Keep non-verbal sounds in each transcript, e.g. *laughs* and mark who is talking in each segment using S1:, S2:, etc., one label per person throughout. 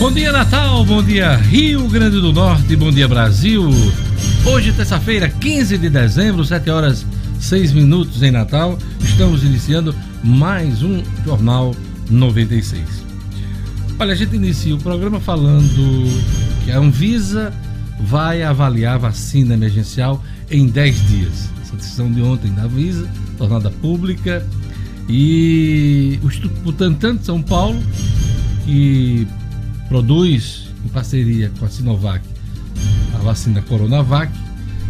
S1: Bom dia Natal, bom dia Rio Grande do Norte, bom dia Brasil. Hoje, terça-feira, 15 de dezembro, 7 horas 6 minutos em Natal, estamos iniciando mais um Jornal 96. Olha, a gente inicia o programa falando que a Anvisa vai avaliar a vacina emergencial em 10 dias. Essa decisão de ontem da Anvisa, tornada pública, e o Instituto Butantan de São Paulo, que produz em parceria com a Sinovac a vacina Coronavac,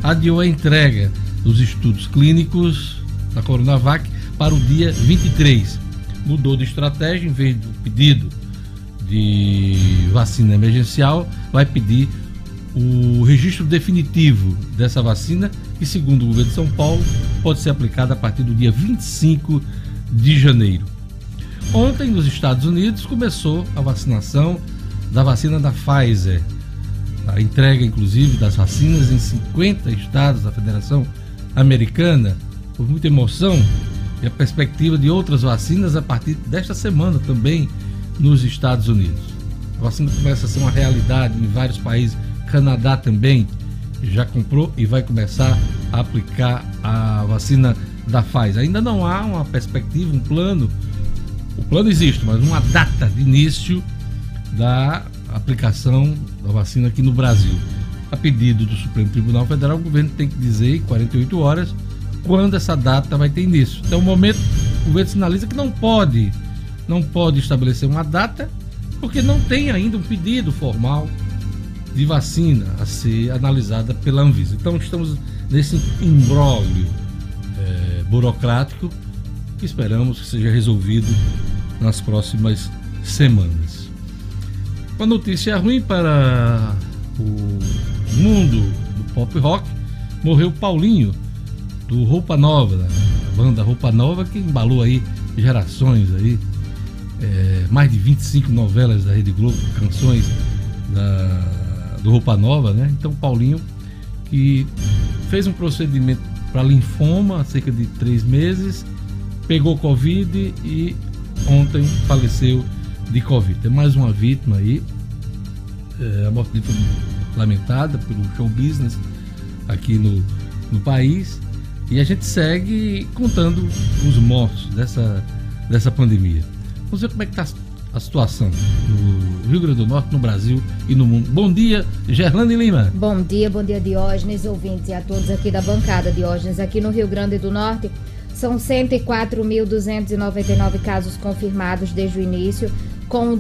S1: adiou a entrega dos estudos clínicos da Coronavac para o dia 23. Mudou de estratégia, em vez do pedido de vacina emergencial, vai pedir o registro definitivo dessa vacina, que, segundo o governo de São Paulo, pode ser aplicada a partir do dia 25 de janeiro. Ontem, nos Estados Unidos, começou a vacinação da vacina da Pfizer. A entrega, inclusive, das vacinas em 50 estados da Federação Americana. Por muita emoção e a perspectiva de outras vacinas a partir desta semana também nos Estados Unidos. A vacina começa a ser uma realidade em vários países. Canadá também já comprou e vai começar a aplicar a vacina da Pfizer. Ainda não há uma perspectiva, um plano. O plano existe, mas uma data de início da aplicação da vacina aqui no Brasil. A pedido do Supremo Tribunal Federal, o governo tem que dizer em 48 horas quando essa data vai ter início. Até o momento, o governo sinaliza que não pode, não pode estabelecer uma data, porque não tem ainda um pedido formal de vacina a ser analisada pela Anvisa. Então estamos nesse imbróglio é, burocrático que esperamos que seja resolvido nas próximas semanas. Uma notícia ruim para o mundo do pop rock, morreu Paulinho, do Roupa Nova, da banda Roupa Nova, que embalou aí gerações aí, é, mais de 25 novelas da Rede Globo, canções da, do Roupa Nova, né? Então Paulinho, que fez um procedimento para linfoma há cerca de três meses, pegou Covid e ontem faleceu de Covid. Tem mais uma vítima aí. É, a morte dele foi lamentada pelo show business aqui no, no país. E a gente segue contando os mortos dessa, dessa pandemia. Vamos ver como é que está a situação no Rio Grande do Norte, no Brasil e no mundo. Bom dia, Gerlane Lima.
S2: Bom dia, bom dia, Diógenes, ouvintes e a todos aqui da bancada, Diógenes. Aqui no Rio Grande do Norte, são 104.299 casos confirmados desde o início, com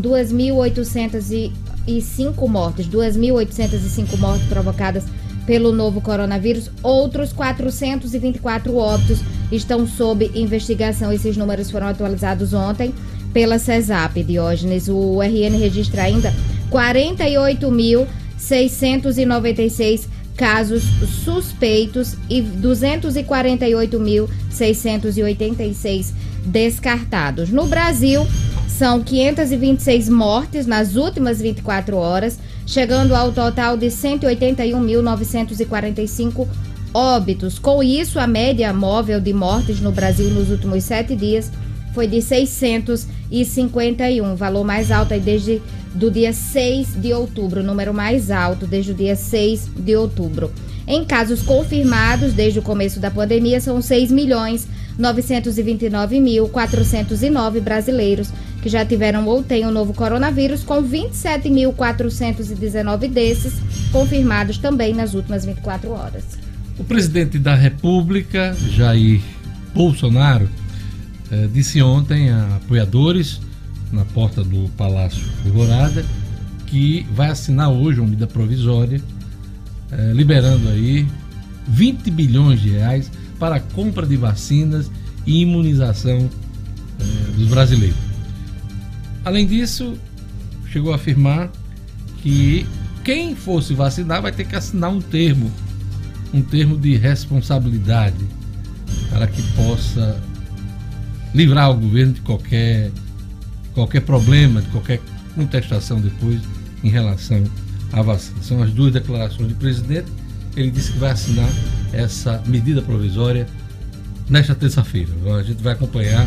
S2: 2.805 mortes, 2.805 mortes provocadas pelo novo coronavírus. Outros 424 óbitos estão sob investigação. Esses números foram atualizados ontem pela CESAP, Diógenes. O RN registra ainda 48.696 casos suspeitos e 248.686 descartados. No Brasil, são 526 mortes nas últimas 24 horas, chegando ao total de 181.945 óbitos. Com isso, a média móvel de mortes no Brasil nos últimos sete dias foi de 651, valor mais alto desde do dia 6 de outubro, número mais alto desde o dia 6 de outubro. Em casos confirmados desde o começo da pandemia, são 6 milhões 929.409 brasileiros que já tiveram ou têm o novo coronavírus, com 27.419 desses confirmados também nas últimas 24 horas.
S1: O presidente da República, Jair Bolsonaro, eh, disse ontem a apoiadores na porta do Palácio Alvorada que vai assinar hoje uma medida provisória eh, liberando aí 20 bilhões de reais para a compra de vacinas e imunização eh, dos brasileiros. Além disso, chegou a afirmar que quem fosse vacinar vai ter que assinar um termo, um termo de responsabilidade para que possa livrar o governo de qualquer qualquer problema, de qualquer contestação depois em relação à vacina. São as duas declarações do presidente. Ele disse que vai assinar essa medida provisória nesta terça-feira. A gente vai acompanhar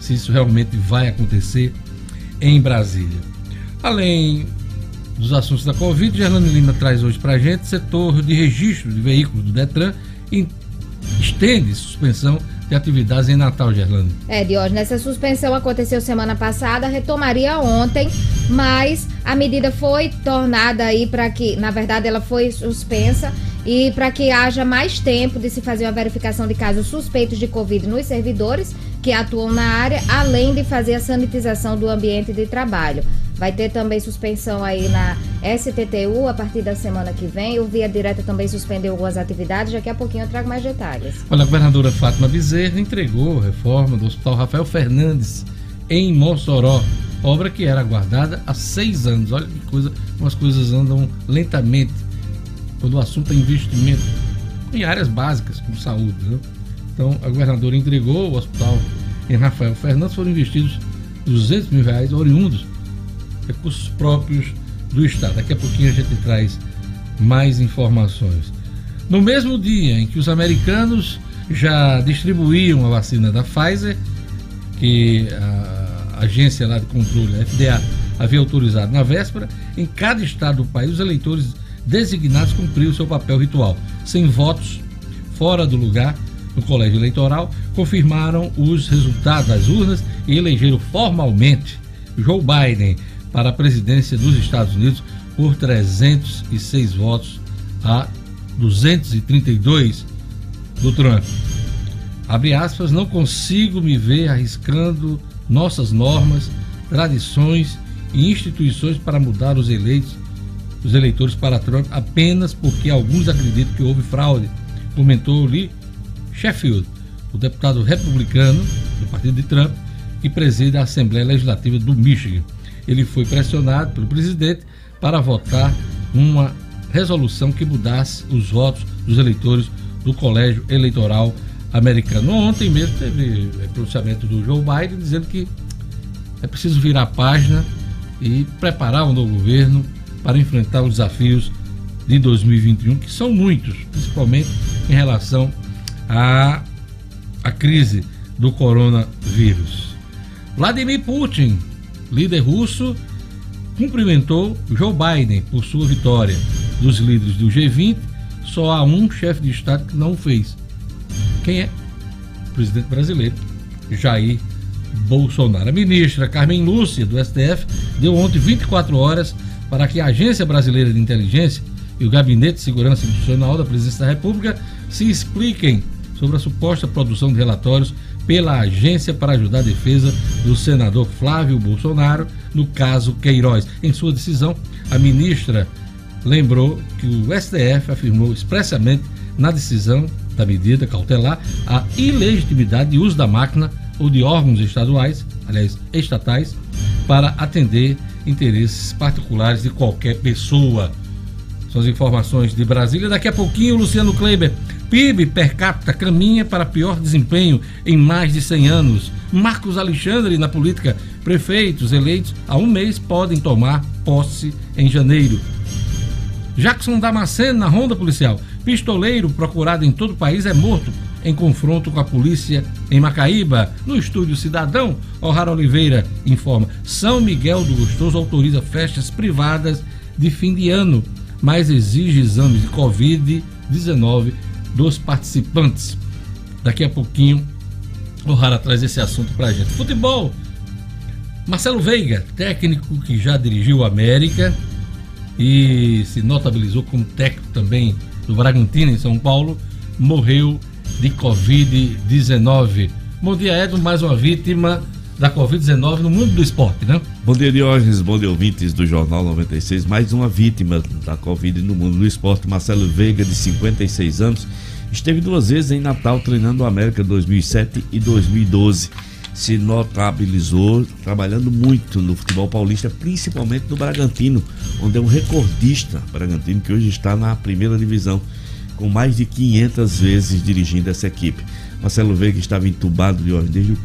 S1: se isso realmente vai acontecer em Brasília. Além dos assuntos da Covid, Gerlane Lima traz hoje para a gente setor de registro de veículos do Detran estende suspensão de atividades em Natal, Gerlane.
S2: É, Diógenes, essa suspensão aconteceu semana passada, retomaria ontem, mas a medida foi tornada aí para que, na verdade, ela foi suspensa e para que haja mais tempo de se fazer uma verificação de casos suspeitos de Covid nos servidores que atuam na área, além de fazer a sanitização do ambiente de trabalho. Vai ter também suspensão aí na STTU a partir da semana que vem. O Via Direta também suspendeu algumas atividades. Daqui a pouquinho eu trago mais detalhes.
S1: Olha, a governadora Fátima Bezerra entregou a reforma do Hospital Rafael Fernandes em Mossoró. Obra que era aguardada há seis anos. Olha que coisa, umas coisas andam lentamente quando o assunto é investimento em áreas básicas, como saúde. Né? Então, a governadora entregou o hospital em Rafael Fernandes, foram investidos 200 mil reais oriundos recursos próprios do Estado. Daqui a pouquinho a gente traz mais informações. No mesmo dia em que os americanos já distribuíam a vacina da Pfizer, que a agência lá de controle, a FDA, havia autorizado na véspera, em cada estado do país os eleitores designados cumpriram seu papel ritual, sem votos, fora do lugar, no colégio eleitoral, confirmaram os resultados das urnas e elegeram formalmente Joe Biden para a presidência dos Estados Unidos por 306 votos a 232 do Trump. Abre aspas, não consigo me ver arriscando nossas normas, tradições e instituições para mudar os eleitos, os eleitores para Trump apenas porque alguns acreditam que houve fraude, comentou Lee Sheffield, o deputado republicano do partido de Trump, que preside a Assembleia Legislativa do Michigan ele foi pressionado pelo presidente para votar uma resolução que mudasse os votos dos eleitores do colégio eleitoral americano. Ontem mesmo teve é, pronunciamento do Joe Biden dizendo que é preciso virar a página e preparar um novo governo para enfrentar os desafios de 2021, que são muitos, principalmente em relação à, à crise do coronavírus. Vladimir Putin líder russo cumprimentou Joe Biden por sua vitória. Dos líderes do G20, só há um chefe de Estado que não fez. Quem é? O presidente brasileiro, Jair Bolsonaro. A ministra Carmen Lúcia, do STF, deu ontem 24 horas para que a Agência Brasileira de Inteligência e o Gabinete de Segurança Institucional da Presidência da República se expliquem sobre a suposta produção de relatórios pela Agência para Ajudar a Defesa do senador Flávio Bolsonaro no caso Queiroz. Em sua decisão, a ministra lembrou que o STF afirmou expressamente na decisão da medida cautelar a ilegitimidade de uso da máquina ou de órgãos estaduais, aliás, estatais, para atender interesses particulares de qualquer pessoa. São as informações de Brasília. Daqui a pouquinho, Luciano Kleiber PIB per capita caminha para pior desempenho em mais de 100 anos. Marcos Alexandre na política. Prefeitos eleitos há um mês podem tomar posse em janeiro. Jackson Damasceno na ronda policial. Pistoleiro procurado em todo o país é morto em confronto com a polícia em Macaíba. No estúdio Cidadão, O'Hara Oliveira informa: São Miguel do Gostoso autoriza festas privadas de fim de ano, mas exige exames de Covid-19 dos participantes. Daqui a pouquinho o Rara traz esse assunto pra gente. Futebol. Marcelo Veiga, técnico que já dirigiu o América e se notabilizou como técnico também do Bragantino em São Paulo, morreu de Covid-19. Bom dia, Edson, mais uma vítima da Covid-19 no mundo do esporte, né?
S3: Bom dia, Diógenes, bom dia, ouvintes do Jornal 96. Mais uma vítima da Covid no mundo do esporte, Marcelo Veiga, de 56 anos, esteve duas vezes em Natal treinando o América 2007 e 2012. Se notabilizou trabalhando muito no futebol paulista, principalmente no Bragantino, onde é um recordista Bragantino que hoje está na primeira divisão, com mais de 500 vezes dirigindo essa equipe. Marcelo Veiga estava entubado de desde o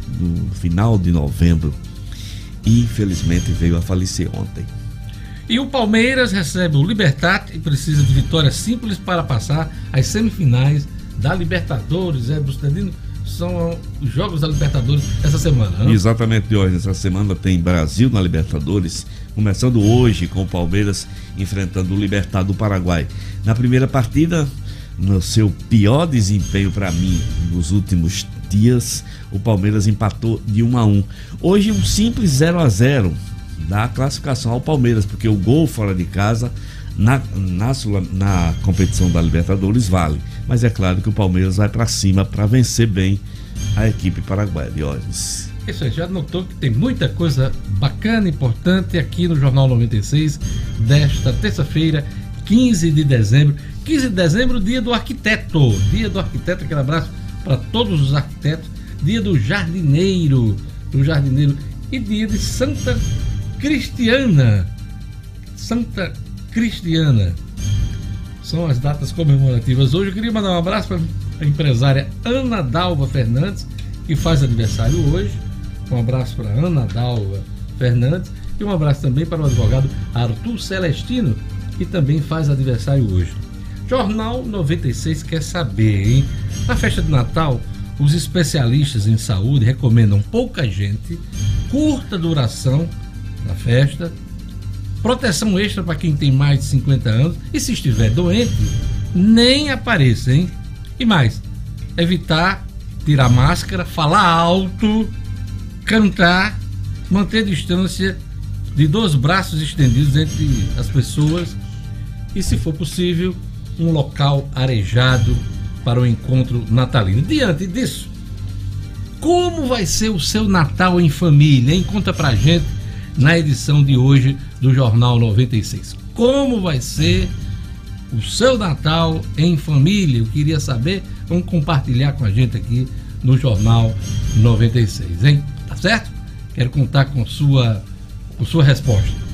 S3: final de novembro e infelizmente veio a falecer ontem.
S1: E o Palmeiras recebe o Libertar e precisa de vitória simples para passar às semifinais da Libertadores. É, Bustedino, são os Jogos da Libertadores essa semana.
S3: Né? Exatamente, hoje. Essa semana tem Brasil na Libertadores, começando hoje com o Palmeiras enfrentando o Libertad do Paraguai. Na primeira partida, no seu pior desempenho para mim nos últimos dias, o Palmeiras empatou de 1 a 1. Hoje um simples 0 a 0 dá classificação ao Palmeiras, porque o gol fora de casa na, na, na competição da Libertadores vale. Mas é claro que o Palmeiras vai para cima para vencer bem a equipe paraguaia, Diógenes.
S1: Isso aí, já notou que tem muita coisa bacana, importante aqui no Jornal 96 desta terça-feira, 15 de dezembro. 15 de dezembro, dia do arquiteto. Dia do arquiteto, aquele abraço para todos os arquitetos. Dia do jardineiro, do jardineiro e dia de Santa Cristiana. Santa Cristiana. São as datas comemorativas. Hoje eu queria mandar um abraço para a empresária Ana Dalva Fernandes, que faz aniversário hoje. Um abraço para Ana Dalva Fernandes e um abraço também para o advogado Arthur Celestino, que também faz aniversário hoje. Jornal 96 quer saber, hein? Na festa de Natal, os especialistas em saúde recomendam pouca gente, curta duração na festa, proteção extra para quem tem mais de 50 anos e se estiver doente, nem apareça, hein? E mais, evitar tirar máscara, falar alto, cantar, manter distância de dois braços estendidos entre as pessoas e, se for possível, um local arejado para o encontro natalino. Diante disso, como vai ser o seu Natal em família? Hein? Conta pra gente na edição de hoje do Jornal 96. Como vai ser o seu Natal em família? Eu queria saber. Vamos compartilhar com a gente aqui no Jornal 96, hein? Tá certo? Quero contar com sua, com sua resposta.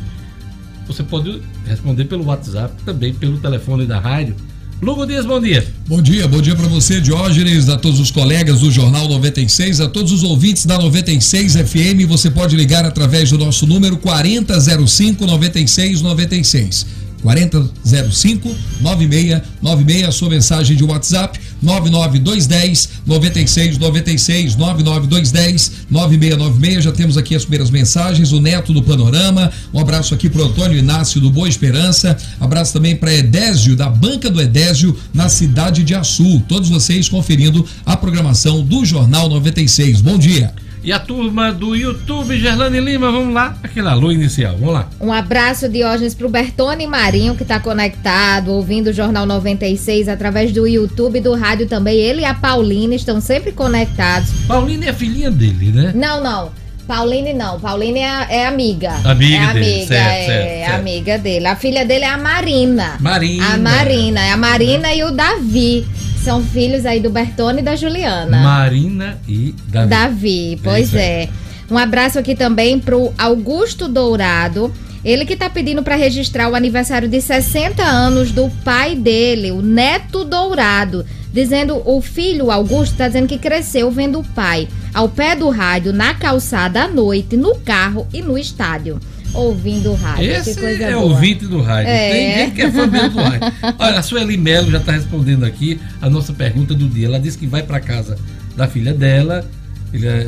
S1: Você pode responder pelo WhatsApp, também pelo telefone da rádio Lugo Dias, bom dia.
S4: Bom dia, bom dia para você, Diógenes, a todos os colegas do Jornal 96, a todos os ouvintes da 96 FM. Você pode ligar através do nosso número 4005 9696. 4005 9696, a sua mensagem de WhatsApp 99210 9696 99210 9696. Já temos aqui as primeiras mensagens. O Neto do Panorama. Um abraço aqui pro Antônio Inácio do Boa Esperança. Abraço também para Edésio da Banca do Edésio na cidade de Açu. Todos vocês conferindo a programação do Jornal 96. Bom dia.
S1: E a turma do YouTube, Gerlane Lima, vamos lá, aquele alô inicial, vamos lá.
S2: Um abraço, Diógenes, pro Bertone Marinho, que está conectado, ouvindo o Jornal 96 através do YouTube e do rádio também. Ele e a Paulina estão sempre conectados.
S1: Paulina é filhinha dele, né?
S2: Não, não. Pauline não, Pauline é, é amiga.
S1: Amiga
S2: é
S1: dele,
S2: amiga, certo, é certo, certo. amiga dele. A filha dele é a Marina.
S1: Marina.
S2: A Marina, é a Marina e o Davi. São filhos aí do Bertone e da Juliana.
S1: Marina e Davi.
S2: Davi, pois é. é. Um abraço aqui também pro Augusto Dourado. Ele que tá pedindo para registrar o aniversário de 60 anos do pai dele, o Neto Dourado. Dizendo, o filho Augusto tá dizendo que cresceu vendo o pai ao pé do rádio, na calçada à noite, no carro e no estádio ouvindo o rádio.
S1: Esse é boa. ouvinte do rádio. É. Tem gente que é fã do rádio. Olha, a Sueli Melo já está respondendo aqui a nossa pergunta do dia. Ela disse que vai para casa da filha dela,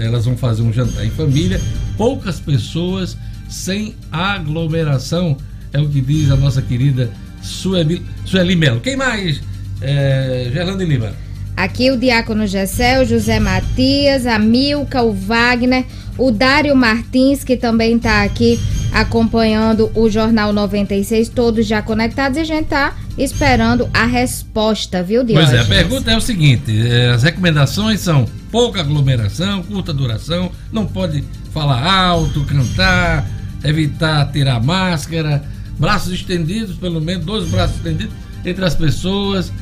S1: elas vão fazer um jantar em família, poucas pessoas, sem aglomeração, é o que diz a nossa querida Sueli, Sueli Melo. Quem mais? É, Gerlando Lima.
S2: Aqui o Diácono Gessel, José Matias, a Milka, o Wagner, o Dário Martins, que também está aqui acompanhando o Jornal 96, todos já conectados, e a gente está esperando a resposta, viu, Diógenes?
S1: Pois é, a pergunta é o seguinte: é, as recomendações são pouca aglomeração, curta duração, não pode falar alto, cantar, evitar tirar máscara, braços estendidos, pelo menos dois braços estendidos entre as pessoas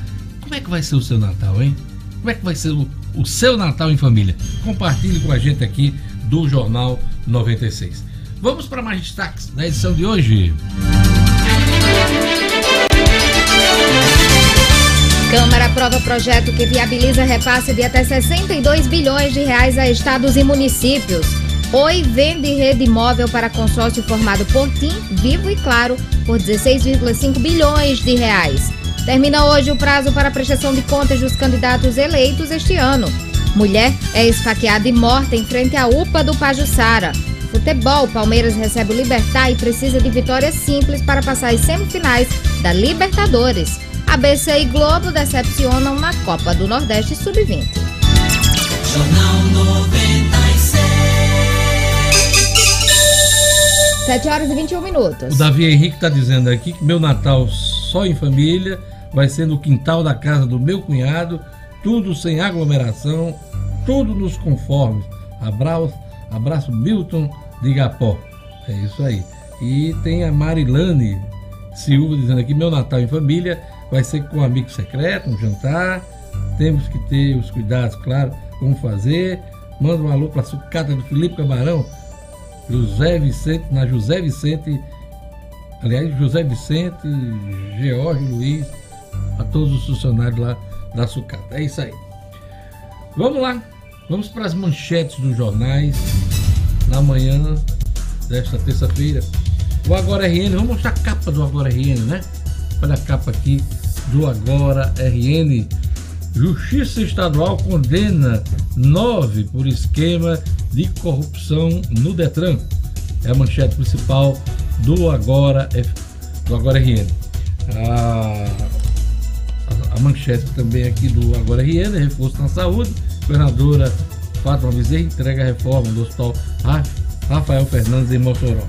S1: como é que vai ser o seu Natal, hein? Como é que vai ser o, o seu Natal em família? Compartilhe com a gente aqui do Jornal 96. Vamos para mais destaques da edição de hoje.
S2: Câmara aprova projeto que viabiliza repasse de até 62 bilhões de reais a estados e municípios. Oi vende rede imóvel para consórcio formado por TIM, Vivo e Claro por 16,5 bilhões de reais. Termina hoje o prazo para prestação de contas dos candidatos eleitos este ano. Mulher é esfaqueada e morta em frente à UPA do Pajuçara. Futebol, Palmeiras recebe o Libertar e precisa de vitórias simples para passar as semifinais da Libertadores. ABC e Globo decepcionam na Copa do Nordeste Sub-20. Jornal 96. 7 horas e 21 minutos.
S1: O Davi Henrique está dizendo aqui que meu Natal só em família vai ser no quintal da casa do meu cunhado, tudo sem aglomeração, tudo nos conformes. Abraço, abraço Milton de Igapó. É isso aí. E tem a Marilane Silva dizendo aqui: meu Natal em família vai ser com um amigo secreto, um jantar. Temos que ter os cuidados, claro, como fazer. Manda um alô para a sucata do Felipe Camarão, José Vicente, na José Vicente, aliás, José Vicente, George Luiz, a todos os funcionários lá da sucata. É isso aí. Vamos lá, vamos para as manchetes dos jornais na manhã desta terça-feira. O Agora RN, vamos mostrar a capa do Agora RN, né? Olha a capa aqui do Agora RN. Justiça Estadual condena nove por esquema de corrupção no Detran. É a manchete principal do Agora, do Agora RN. A, a, manchete também aqui do Agora RN, reforço na saúde. Governadora Fátima Bezerra entrega a reforma do Hospital Rafael Fernandes em Mossoró.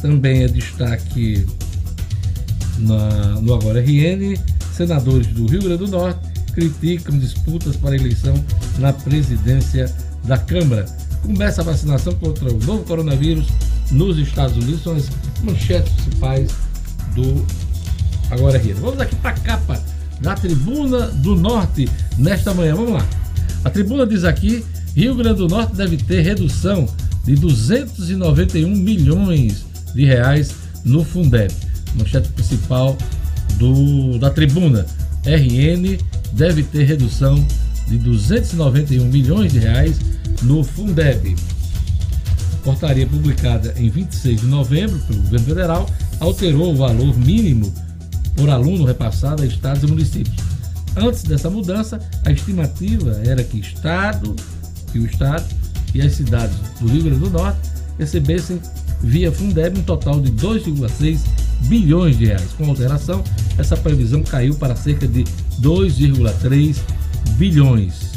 S1: Também é destaque na, no Agora RN, senadores do Rio Grande do Norte criticam disputas para eleição na presidência da Câmara. Começa a vacinação contra o novo coronavírus nos Estados Unidos, são as manchetes principais do Agora RN. Vamos aqui para a capa da Tribuna do Norte nesta manhã. Vamos lá. A tribuna diz aqui Rio Grande do Norte deve ter redução de 291 milhões de reais no Fundeb. Manchete principal do, da tribuna. RN deve ter redução de 291 milhões de reais no Fundeb. Portaria publicada em 26 de novembro pelo governo federal alterou o valor mínimo por aluno repassado a estados e municípios. Antes dessa mudança, a estimativa era que estado que o Estado e as cidades do Rio Grande do Norte recebessem via Fundeb um total de 2,6 bilhões de reais. Com alteração, essa previsão caiu para cerca de 2,3 bilhões.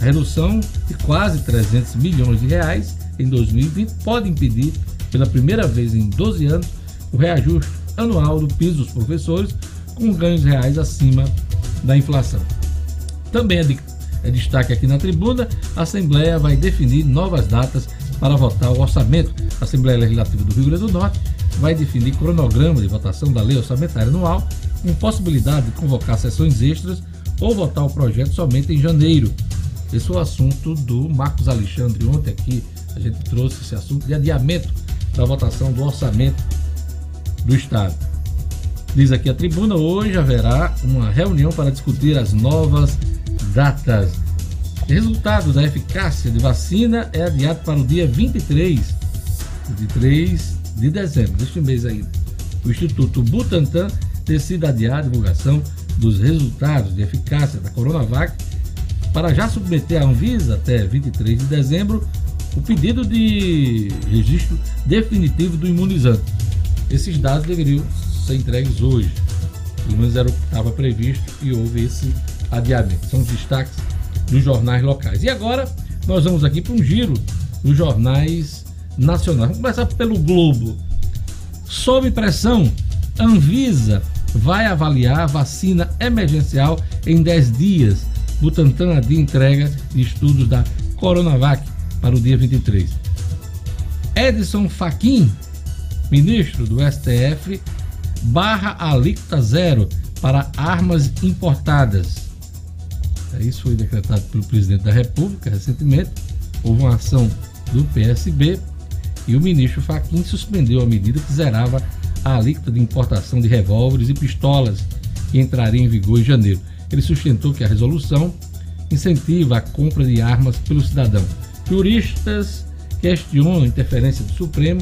S1: A redução de quase 300 milhões de reais em 2020 pode impedir, pela primeira vez em 12 anos, o reajuste anual do piso dos professores com ganhos reais acima da inflação. Também é de é destaque aqui na tribuna, a Assembleia vai definir novas datas para votar o orçamento. A Assembleia Legislativa do Rio Grande do Norte vai definir cronograma de votação da lei orçamentária anual, com possibilidade de convocar sessões extras ou votar o projeto somente em janeiro. Esse é o assunto do Marcos Alexandre. Ontem aqui a gente trouxe esse assunto de adiamento da votação do orçamento do Estado. Diz aqui a tribuna, hoje haverá uma reunião para discutir as novas datas. Resultado da eficácia de vacina é adiado para o dia 23, 23 de dezembro deste mês ainda. O Instituto Butantan decide adiar a divulgação dos resultados de eficácia da Coronavac para já submeter à Anvisa até 23 de dezembro o pedido de registro definitivo do imunizante. Esses dados deveriam ser entregues hoje. Pelo menos era o que estava previsto e houve esse adiamento. São os destaques dos jornais locais. E agora nós vamos aqui para um giro dos jornais nacionais. Vamos começar pelo Globo. Sob pressão, Anvisa vai avaliar vacina emergencial em 10 dias. Butantan de entrega de estudos da Coronavac para o dia 23. Edson Fachin, ministro do STF, barra alíquota zero para armas importadas. Isso foi decretado pelo presidente da República recentemente. Houve uma ação do PSB e o ministro Fachin suspendeu a medida que zerava a alíquota de importação de revólveres e pistolas que entraria em vigor em janeiro. Ele sustentou que a resolução incentiva a compra de armas pelo cidadão. Juristas questionam a interferência do Supremo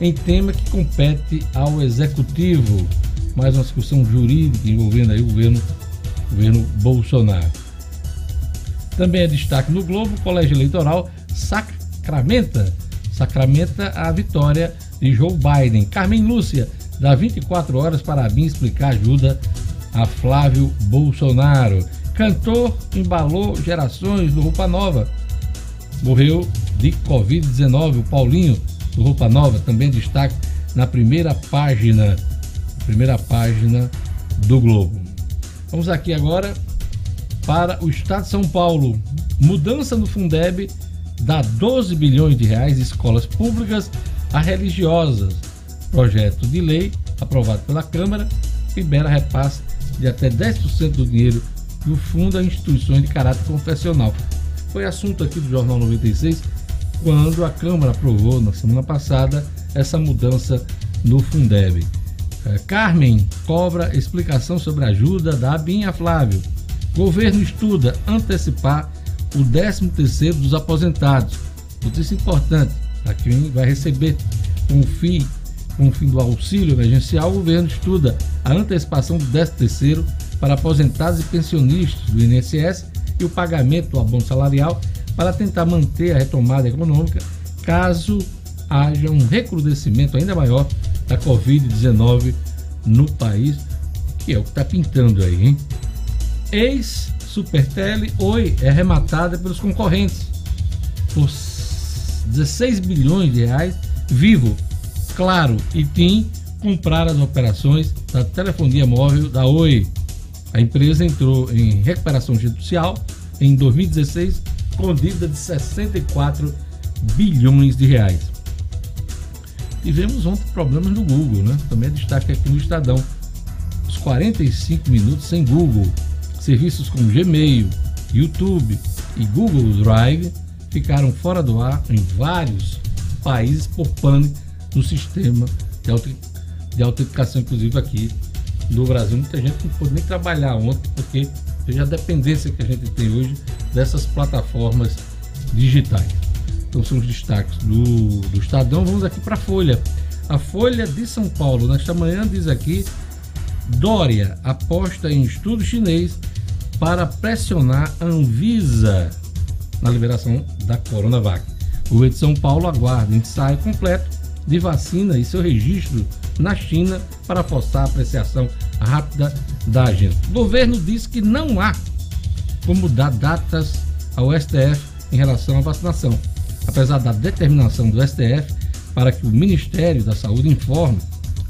S1: em tema que compete ao Executivo. Mais uma discussão jurídica envolvendo aí o governo, governo Bolsonaro. Também é destaque no Globo, o Colégio Eleitoral sacramenta, sacramenta a vitória de Joe Biden. Carmen Lúcia, dá 24 horas para vir explicar ajuda a Flávio Bolsonaro. Cantor embalou gerações do Roupa Nova. Morreu de Covid-19. O Paulinho do Roupa Nova também destaque na primeira página, primeira página do Globo. Vamos aqui agora para o Estado de São Paulo. Mudança no Fundeb dá 12 bilhões de reais escolas públicas a religiosas. Projeto de lei aprovado pela Câmara libera repasse de até 10% do dinheiro do fundo a instituições de caráter confessional. Foi assunto aqui do Jornal 96 quando a Câmara aprovou na semana passada essa mudança no Fundeb. É, Carmen cobra explicação sobre a ajuda da Abinha Flávio. Governo estuda antecipar o 13º dos aposentados. Notícia importante, para quem vai receber o fim, o fim do auxílio emergencial, o governo estuda a antecipação do 13º para aposentados e pensionistas do INSS e o pagamento do abono salarial para tentar manter a retomada econômica caso haja um recrudescimento ainda maior da Covid-19 no país, que é o que está pintando aí, hein? Ex-Supertele, Oi, é arrematada pelos concorrentes por 16 bilhões de reais. Vivo, Claro e TIM compraram as operações da telefonia móvel da Oi. A empresa entrou em recuperação judicial em 2016 com dívida de 64 bilhões de reais. Tivemos ontem problemas no Google, né? Também é destaque aqui no Estadão. Os 45 minutos sem Google. Serviços como Gmail, YouTube e Google Drive ficaram fora do ar em vários países por pânico no sistema de autenticação, inclusive aqui no Brasil. Muita gente não pôde nem trabalhar ontem, porque veja a dependência que a gente tem hoje dessas plataformas digitais. Então são os destaques do, do Estadão. Vamos aqui para a Folha. A Folha de São Paulo, nesta manhã, diz aqui: Dória aposta em estudo chinês para pressionar a Anvisa na liberação da Coronavac. O governo de São Paulo aguarda ensaio completo de vacina e seu registro na China para forçar a apreciação rápida da agenda. O governo diz que não há como dar datas ao STF em relação à vacinação apesar da determinação do STF para que o Ministério da Saúde informe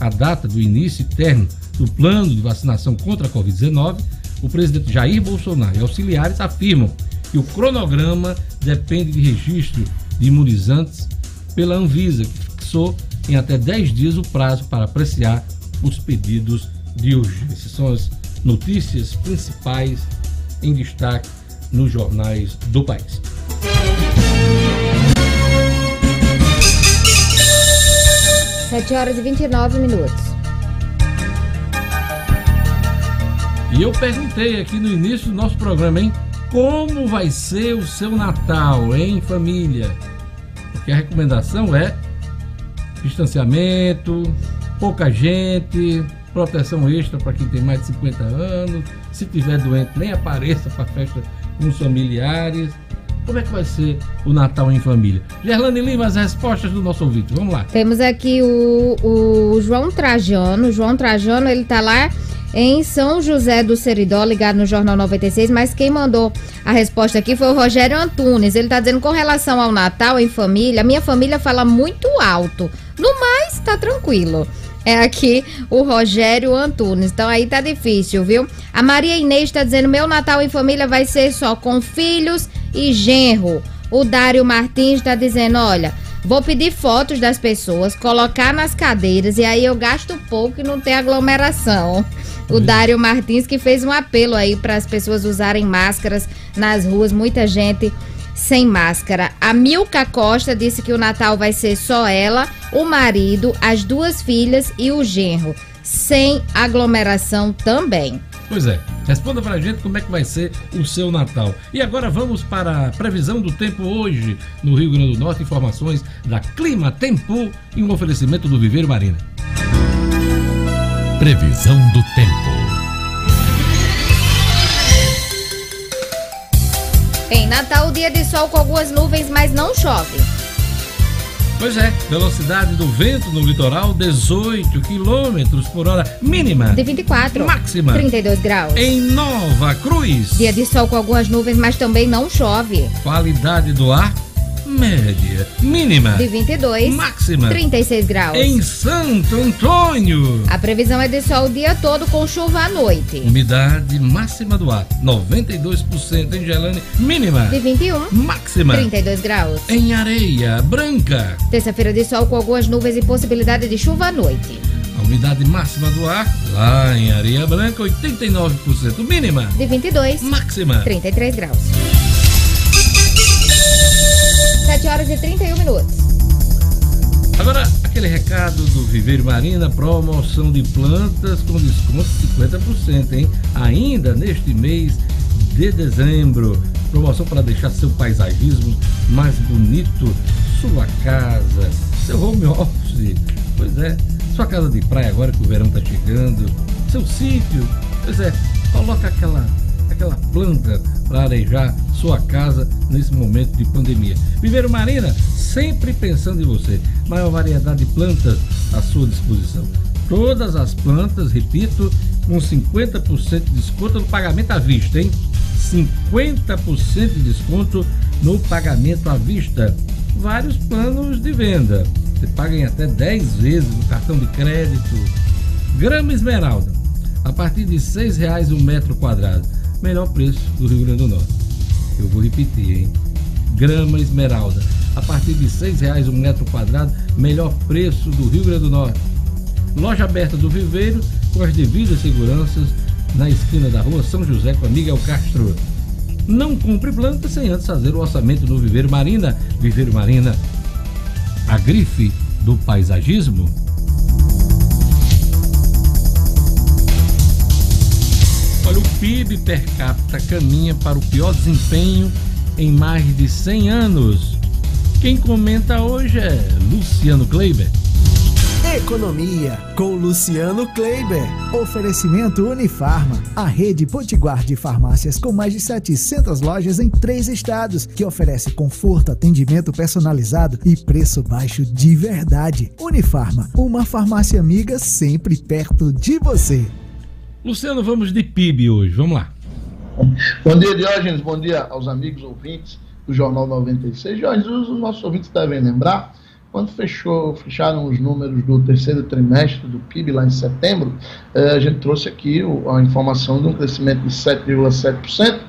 S1: a data do início e término do plano de vacinação contra a Covid-19, o presidente Jair Bolsonaro e auxiliares afirmam que o cronograma depende de registro de imunizantes pela Anvisa, que fixou em até 10 dias o prazo para apreciar os pedidos de urgência. São as notícias principais em destaque nos jornais do país.
S2: 7 horas e 29 minutos.
S1: E eu perguntei aqui no início do nosso programa, hein? Como vai ser o seu Natal, hein, família? Porque a recomendação é distanciamento, pouca gente, proteção extra para quem tem mais de 50 anos. Se tiver doente, nem apareça para a festa com os familiares. Como é que vai ser o Natal em família? Gerlane Lima, as respostas do nosso ouvinte. Vamos lá.
S2: Temos aqui o, o João Trajano. O João Trajano, ele tá lá em São José do Seridó, ligado no Jornal 96, mas quem mandou a resposta aqui foi o Rogério Antunes. Ele tá dizendo com relação ao Natal em família, minha família fala muito alto. No mais, tá tranquilo. É aqui o Rogério Antunes. Então aí tá difícil, viu? A Maria Inês está dizendo: meu Natal em família vai ser só com filhos e genro. O Dário Martins está dizendo: olha, vou pedir fotos das pessoas, colocar nas cadeiras e aí eu gasto pouco e não tem aglomeração. O Dário Martins que fez um apelo aí para as pessoas usarem máscaras nas ruas, muita gente sem máscara. A Milka Costa disse que o Natal vai ser só ela, o marido, as duas filhas e o genro, sem aglomeração também.
S1: Pois é, responda pra gente como é que vai ser o seu Natal. E agora vamos para a previsão do tempo hoje no Rio Grande do Norte. Informações da Clima Tempo e um oferecimento do Viveiro Marina.
S5: Previsão do tempo.
S2: Em Natal, dia de sol com algumas nuvens, mas não chove.
S1: Pois é, velocidade do vento no litoral 18 km por hora mínima.
S2: De 24.
S1: Máxima.
S2: 32 graus.
S1: Em Nova Cruz.
S2: Dia de sol com algumas nuvens, mas também não chove.
S1: Qualidade do ar média. Mínima.
S2: De 22.
S1: Máxima.
S2: 36 graus.
S1: Em Santo Antônio.
S2: A previsão é de sol o dia todo com chuva à noite.
S1: Umidade máxima do ar 92% em Gelane. Mínima.
S2: De 21.
S1: Máxima.
S2: 32 graus.
S1: Em Areia Branca.
S2: Terça-feira de sol com algumas nuvens e possibilidade de chuva à noite.
S1: A umidade máxima do ar, lá em Areia Branca, 89%. Mínima.
S2: De 22.
S1: Máxima.
S2: 33 graus. 7 horas e 31 minutos.
S1: Agora, aquele recado do Viveiro Marina, promoção de plantas com desconto de 50%, hein? Ainda neste mês de dezembro. Promoção para deixar seu paisagismo mais bonito, sua casa, seu home office. Pois é, sua casa de praia agora que o verão está chegando, seu sítio. Pois é, coloca aquela aquela planta para arejar sua casa nesse momento de pandemia. Viveiro Marina, sempre pensando em você. Maior variedade de plantas à sua disposição. Todas as plantas, repito, com 50% de desconto no pagamento à vista, hein? 50% de desconto no pagamento à vista. Vários planos de venda. Você paga em até 10 vezes no cartão de crédito. Grama esmeralda, a partir de R$ 6,00 o um metro quadrado melhor preço do Rio Grande do Norte. Eu vou repetir, hein? Grama esmeralda, a partir de R$ reais um metro quadrado, melhor preço do Rio Grande do Norte. Loja aberta do Viveiro, com as devidas seguranças, na esquina da rua São José com a Miguel Castro. Não compre planta sem antes fazer o orçamento do Viveiro Marina. Viveiro Marina, a grife do paisagismo. PIB per capita caminha para o pior desempenho em mais de 100 anos. Quem comenta hoje é Luciano Kleiber.
S5: Economia com Luciano Kleiber. Oferecimento Unifarma, a rede potiguar de farmácias com mais de 700 lojas em três estados, que oferece conforto, atendimento personalizado e preço baixo de verdade. Unifarma, uma farmácia amiga sempre perto de você.
S1: Luciano, vamos de PIB hoje, vamos lá.
S6: Bom dia, Diógenes, bom dia aos amigos ouvintes do Jornal 96. Diógenes, os nossos ouvintes devem lembrar, quando fechou, fecharam os números do terceiro trimestre do PIB lá em setembro, eh, a gente trouxe aqui a informação de um crescimento de 7,7%,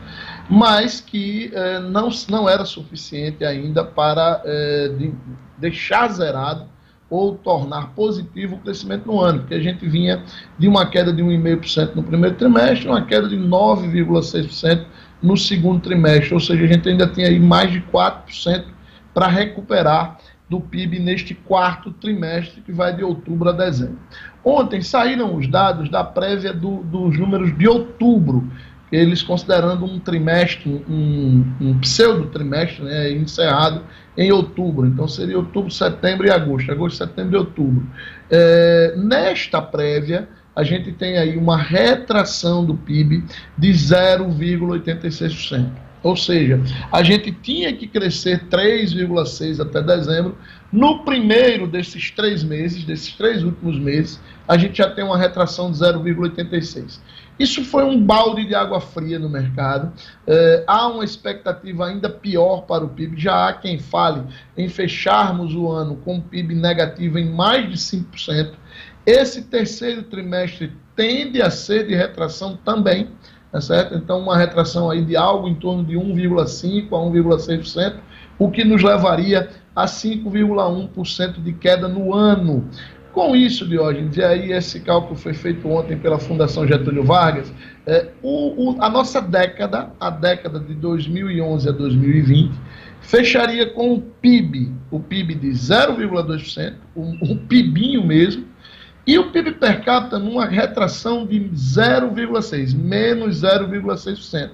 S6: mas que eh, não, não era suficiente ainda para eh, de, deixar zerado ou tornar positivo o crescimento no ano, porque a gente vinha de uma queda de 1,5% no primeiro trimestre, uma queda de 9,6% no segundo trimestre, ou seja, a gente ainda tem aí mais de 4% para recuperar do PIB neste quarto trimestre, que vai de outubro a dezembro. Ontem saíram os dados da prévia do, dos números de outubro, eles considerando um trimestre, um, um pseudo trimestre né, encerrado em outubro. Então seria outubro, setembro e agosto. Agosto, setembro e outubro. É, nesta prévia, a gente tem aí uma retração do PIB de 0,86%. Ou seja, a gente tinha que crescer 3,6% até dezembro. No primeiro desses três meses, desses três últimos meses, a gente já tem uma retração de 0,86%. Isso foi um balde de água fria no mercado. É, há uma expectativa ainda pior para o PIB. Já há quem fale em fecharmos o ano com PIB negativo em mais de 5%. Esse terceiro trimestre tende a ser de retração também, tá certo? Então, uma retração aí de algo em torno de 1,5% a 1,6%, o que nos levaria a 5,1% de queda no ano. Com isso, Diógenes, e aí esse cálculo foi feito ontem pela Fundação Getúlio Vargas, é, o, o, a nossa década, a década de 2011 a 2020, fecharia com o PIB, o PIB de 0,2%, o, o PIBinho mesmo, e o PIB per capita numa retração de 0,6%, menos 0,6%.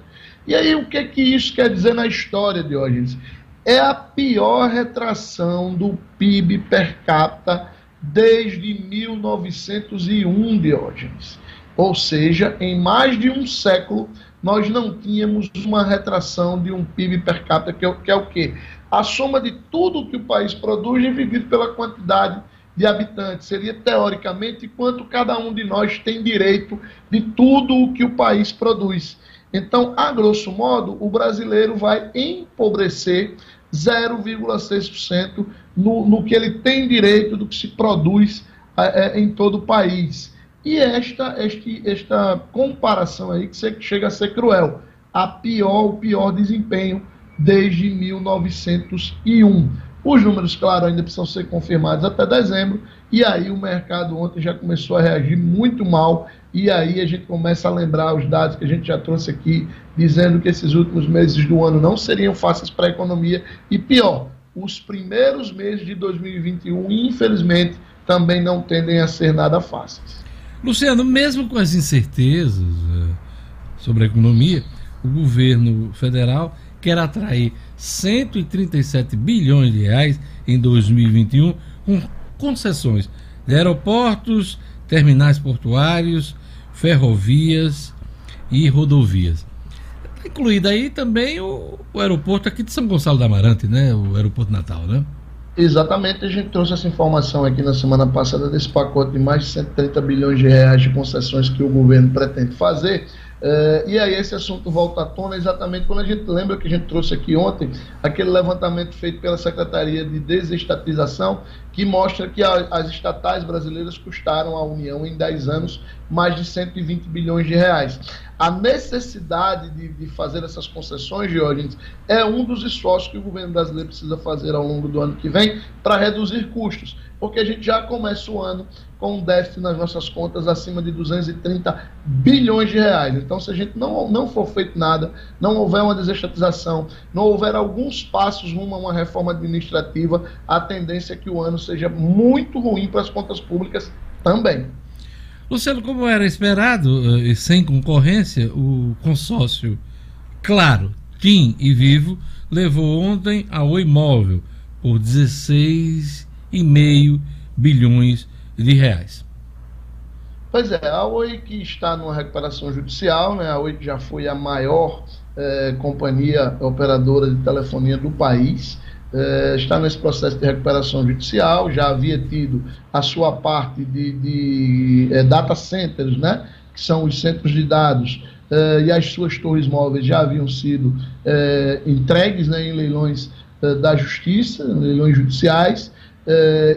S6: E aí o que, que isso quer dizer na história, Diógenes? É a pior retração do PIB per capita desde 1901, Diógenes. Ou seja, em mais de um século, nós não tínhamos uma retração de um PIB per capita, que é, que é o quê? A soma de tudo que o país produz dividido pela quantidade de habitantes. Seria, teoricamente, quanto cada um de nós tem direito de tudo o que o país produz. Então, a grosso modo, o brasileiro vai empobrecer 0,6% no, no que ele tem direito do que se produz é, em todo o país. E esta, este, esta comparação aí que chega a ser cruel. A pior, o pior desempenho desde 1901. Os números, claro, ainda precisam ser confirmados até dezembro, e aí o mercado ontem já começou a reagir muito mal, e aí a gente começa a lembrar os dados que a gente já trouxe aqui, dizendo que esses últimos meses do ano não seriam fáceis para a economia, e pior, os primeiros meses de 2021, infelizmente, também não tendem a ser nada fáceis.
S1: Luciano, mesmo com as incertezas uh, sobre a economia, o governo federal quer atrair 137 bilhões de reais em 2021 com concessões de aeroportos, terminais portuários, ferrovias e rodovias. Incluído aí também o, o, aeroporto aqui de São Gonçalo da Amarante, né? O aeroporto Natal, né?
S6: Exatamente, a gente trouxe essa informação aqui na semana passada desse pacote de mais de 130 bilhões de reais de concessões que o governo pretende fazer. Uh, e aí esse assunto volta à tona exatamente quando a gente lembra que a gente trouxe aqui ontem aquele levantamento feito pela Secretaria de Desestatização que mostra que a, as estatais brasileiras custaram à União em 10 anos mais de 120 bilhões de reais. A necessidade de, de fazer essas concessões, Diógenes, é um dos esforços que o governo brasileiro precisa fazer ao longo do ano que vem para reduzir custos, porque a gente já começa o ano com um déficit nas nossas contas acima de 230 bilhões de reais. Então, se a gente não, não for feito nada, não houver uma desestatização, não houver alguns passos rumo a uma reforma administrativa, a tendência é que o ano seja muito ruim para as contas públicas também.
S1: Luciano, como era esperado eh, e sem concorrência, o consórcio Claro, TIM e Vivo levou ontem a Oi Móvel por 16,5 bilhões de reais.
S6: Pois é, a Oi que está numa recuperação judicial, né? a Oi já foi a maior eh, companhia operadora de telefonia do país, é, está nesse processo de recuperação judicial, já havia tido a sua parte de, de é, data centers, né, que são os centros de dados, é, e as suas torres móveis já haviam sido entregues né, em leilões da justiça, leilões judiciais,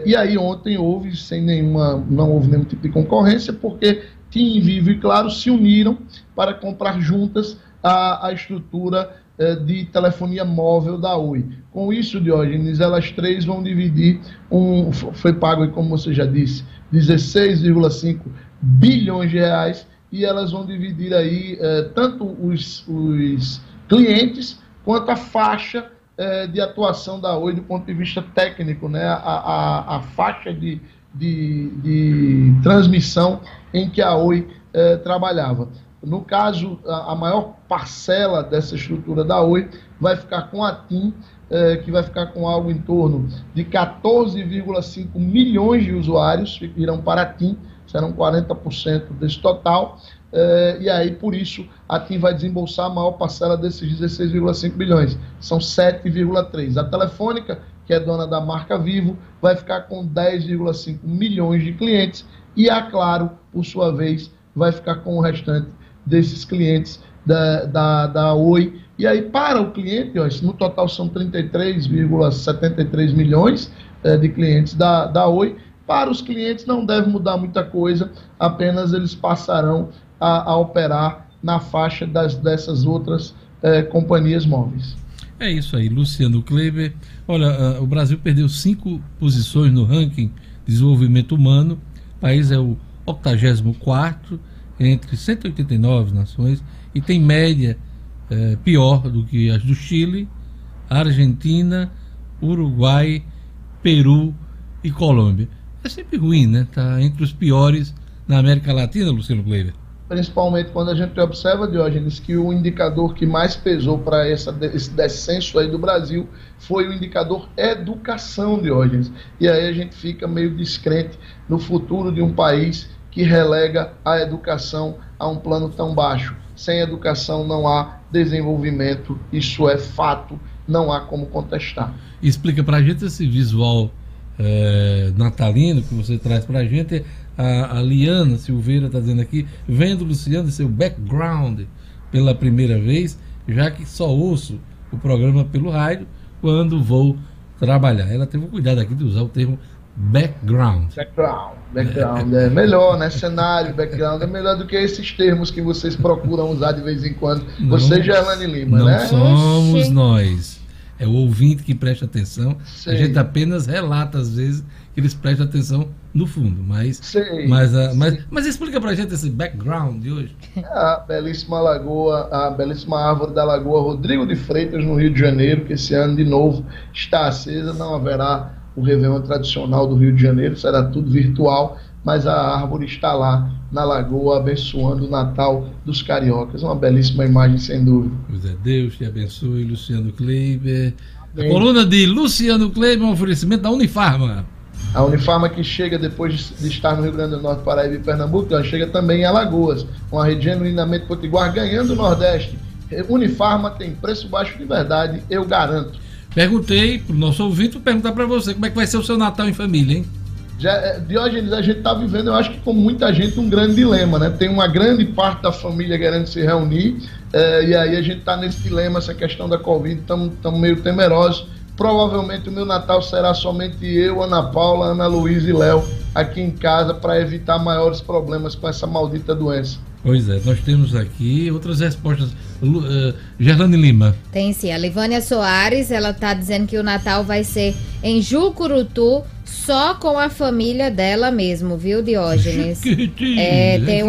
S6: e aí ontem houve, sem nenhuma, não houve nenhum tipo de concorrência, porque TIM, Vivo e Claro se uniram para comprar juntas a, a estrutura eh, de telefonia móvel da Oi. Com isso, Diógenes, elas três vão dividir um. Foi pago, como você já disse, 16,5 bilhões de reais e elas vão dividir aí eh, tanto os, os clientes quanto a faixa eh, de atuação da Oi do ponto de vista técnico, né? a, a, a faixa de, de, de, transmissão em que a Oi trabalhava. No caso, a, a maior parcela dessa estrutura da Oi vai ficar com a TIM, eh, que vai ficar com algo em torno de 14,5 milhões de usuários que irão para a TIM, serão 40% desse total. Eh, e aí, por isso, a TIM vai desembolsar a maior parcela desses 16,5 bilhões, são 7,3. A Telefônica, que é dona da marca Vivo, vai ficar com 10,5 milhões de clientes. E a Claro, por sua vez, vai ficar com o restante desses clientes da, da, da Oi. E aí, para o cliente, no total são 33,73 milhões é, de clientes da, da Oi. Para os clientes não deve mudar muita coisa, apenas eles passarão a, a operar na faixa das, dessas outras é, companhias móveis.
S1: É isso aí, Luciano Kleber. Olha, uh, o Brasil perdeu cinco posições no ranking de desenvolvimento humano. O país é o 84 entre 189 nações e tem média é, pior do que as do Chile, Argentina, Uruguai, Peru e Colômbia. É sempre ruim, né? Tá entre os piores na América Latina, Luciano Kleber.
S6: Principalmente quando a gente observa, Diógenes, que o indicador que mais pesou para esse descenso aí do Brasil foi o indicador educação, Diógenes. E aí a gente fica meio descrente no futuro de um país que relega a educação a um plano tão baixo. Sem educação não há desenvolvimento, isso é fato, não há como contestar.
S1: Explica para a gente esse visual é, natalino que você traz para a gente. A, Liana Silveira está dizendo aqui, vendo Luciano seu background pela primeira vez, já que só ouço o programa pelo rádio quando vou trabalhar. Ela teve o cuidado aqui de usar o termo background.
S6: Background, background é, é melhor, né? Cenário, background é melhor do que esses termos que vocês procuram usar de vez em quando. Não, Você, Gerlane Lima,
S1: não
S6: né?
S1: Não somos Oxi. nós. É o ouvinte que presta atenção. Sei. A gente apenas relata, às vezes, que eles prestam atenção no fundo. Mas, Sei. mas, uh, mas, mas explica pra gente esse background de hoje.
S6: A belíssima lagoa, a belíssima árvore da Lagoa Rodrigo de Freitas, no Rio de Janeiro, que esse ano, de novo, está acesa. Não haverá o Réveillon tradicional do Rio de Janeiro, será tudo virtual, mas a árvore está lá na lagoa abençoando o Natal dos cariocas. Uma belíssima imagem, sem dúvida.
S1: Pois é, Deus te abençoe, Luciano Kleiber. A coluna de Luciano Kleiber é um oferecimento da Unifarma.
S6: A Unifarma que chega depois de estar no Rio Grande do Norte, Paraíba e Pernambuco, ela chega também em Alagoas, uma rede genuinamente potiguar ganhando o Nordeste. Unifarma tem preço baixo de verdade, eu garanto.
S1: Perguntei pro nosso ouvinte, vou perguntar para você como é que vai ser o seu Natal em família, hein?
S6: Já, é, Diógenes, a gente está vivendo, eu acho que com muita gente, um grande dilema, né? Tem uma grande parte da família querendo se reunir, é, e aí a gente está nesse dilema, essa questão da Covid, estamos meio temerosos. Provavelmente o meu Natal será somente eu, Ana Paula, Ana Luísa e Léo aqui em casa para evitar maiores problemas com essa maldita doença.
S1: Pois é, nós temos aqui outras respostas. Uh, Gerlane Lima.
S2: Tem sim. A Livânia Soares, ela tá dizendo que o Natal vai ser em Jucurutu, só com a família dela mesmo, viu, Diógenes? *laughs* é, tem o,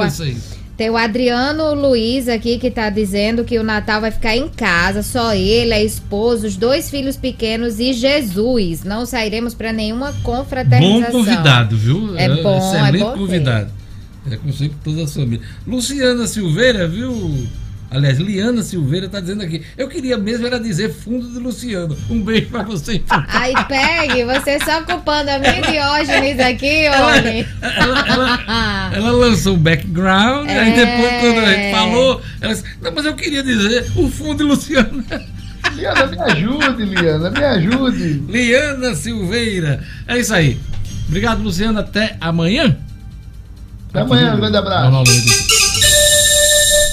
S2: tem o Adriano Luiz aqui que tá dizendo que o Natal vai ficar em casa, só ele, a esposa, os dois filhos pequenos e Jesus. Não sairemos para nenhuma confraternização.
S1: Bom convidado, viu?
S2: É bom, é
S1: Excelente
S2: é bom
S1: convidado. É com sempre toda a família. Luciana Silveira, viu? Aliás, Liana Silveira tá dizendo aqui. Eu queria mesmo era dizer fundo de Luciano. Um beijo pra você.
S2: Ai, pegue, você só ocupando a minha Diógenes aqui, homem.
S1: Ela, ela, ela, ela, lançou o background, é... aí depois, quando a gente falou, ela disse, não, mas eu queria dizer o fundo de Luciano.
S6: Liana, me ajude, Liana, me ajude.
S1: Liana Silveira. É isso aí. Obrigado, Luciano. Até amanhã.
S6: Até amanhã, um grande abraço.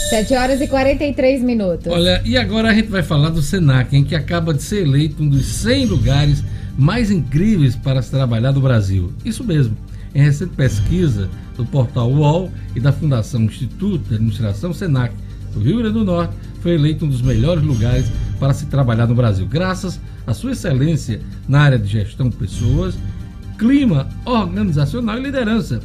S2: 7 horas e 43 minutos.
S1: Olha, e agora a gente vai falar do Senac, em que acaba de ser eleito um dos 100 lugares mais incríveis para se trabalhar no Brasil. Isso mesmo. Em recente pesquisa do portal UOL e da Fundação Instituto de Administração Senac do Rio Grande do Norte, foi eleito um dos melhores lugares para se trabalhar no Brasil, graças à sua excelência na área de gestão de pessoas, clima organizacional e liderança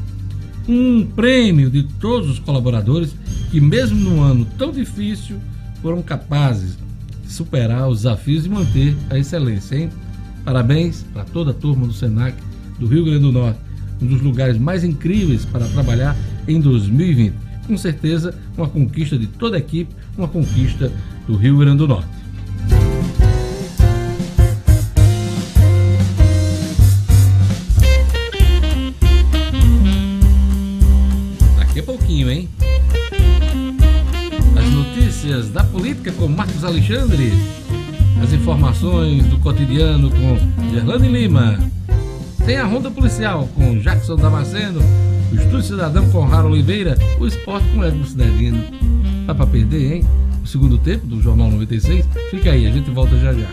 S1: um prêmio de todos os colaboradores que, mesmo num ano tão difícil, foram capazes de superar os desafios e manter a excelência. Hein? Parabéns para toda a turma do SENAC do Rio Grande do Norte, um dos lugares mais incríveis para trabalhar em 2020. Com certeza, uma conquista de toda a equipe, uma conquista do Rio Grande do Norte. Pouquinho, hein? As notícias da política com Marcos Alexandre. As informações do cotidiano com Gerlane Lima. Tem a Ronda Policial com Jackson Damasceno. O Estúdio Cidadão com Raro Oliveira. O Esporte com Edmo Cidadino. Tá pra perder, hein? O segundo tempo do Jornal 96. Fica aí, a gente volta já já.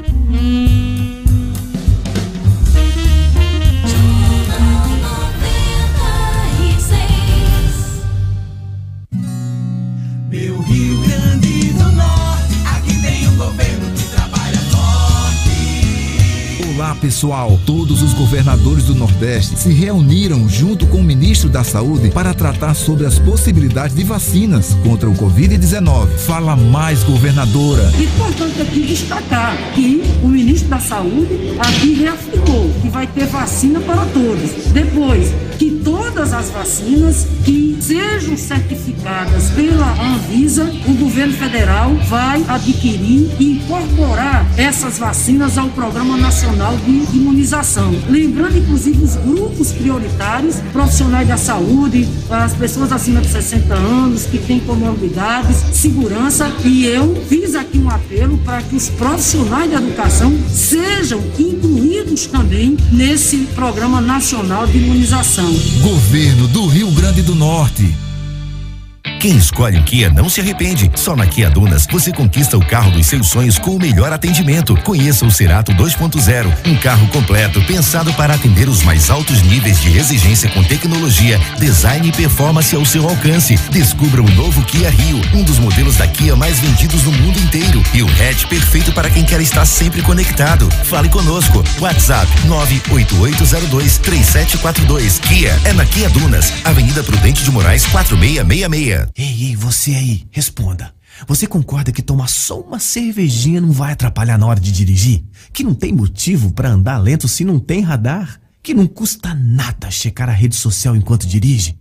S7: Pessoal, todos os governadores do Nordeste se reuniram junto com o ministro da Saúde para tratar sobre as possibilidades de vacinas contra o Covid-19. Fala mais, governadora.
S8: Importante aqui destacar que o ministro da Saúde aqui reafirmou que vai ter vacina para todos. Depois, que as vacinas que sejam certificadas pela Anvisa, o governo federal vai adquirir e incorporar essas vacinas ao Programa Nacional de Imunização. Lembrando, inclusive, os grupos prioritários, profissionais da saúde, as pessoas acima de 60 anos, que têm comorbidades, segurança, e eu fiz aqui um apelo para que os profissionais da educação sejam incluídos também nesse Programa Nacional de Imunização.
S7: Governo do Rio Grande do Norte.
S9: Quem escolhe o Kia não se arrepende. Só na Kia Dunas você conquista o carro dos seus sonhos com o melhor atendimento. Conheça o Cerato 2.0, um carro completo pensado para atender os mais altos níveis de exigência com tecnologia, design e performance ao seu alcance. Descubra o novo Kia Rio, um dos modelos da Kia mais vendidos no mundo inteiro e o hatch perfeito para quem quer estar sempre conectado. Fale conosco. WhatsApp 988023742. Kia é na Kia Dunas, Avenida Prudente de Moraes 4666.
S10: Ei, ei, você aí, responda. Você concorda que tomar só uma cervejinha não vai atrapalhar na hora de dirigir? Que não tem motivo para andar lento se não tem radar? Que não custa nada checar a rede social enquanto dirige?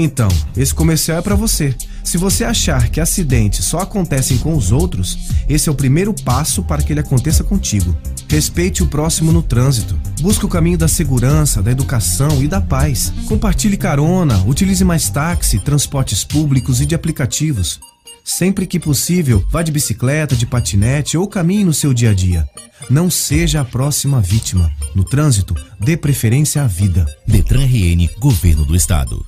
S10: Então, esse comercial é para você. Se você achar que acidentes só acontecem com os outros, esse é o primeiro passo para que ele aconteça contigo. Respeite o próximo no trânsito. Busque o caminho da segurança, da educação e da paz. Compartilhe carona, utilize mais táxi, transportes públicos e de aplicativos. Sempre que possível, vá de bicicleta, de patinete ou caminhe no seu dia a dia. Não seja a próxima vítima. No trânsito, dê preferência à vida.
S9: Detran RN, Governo do Estado.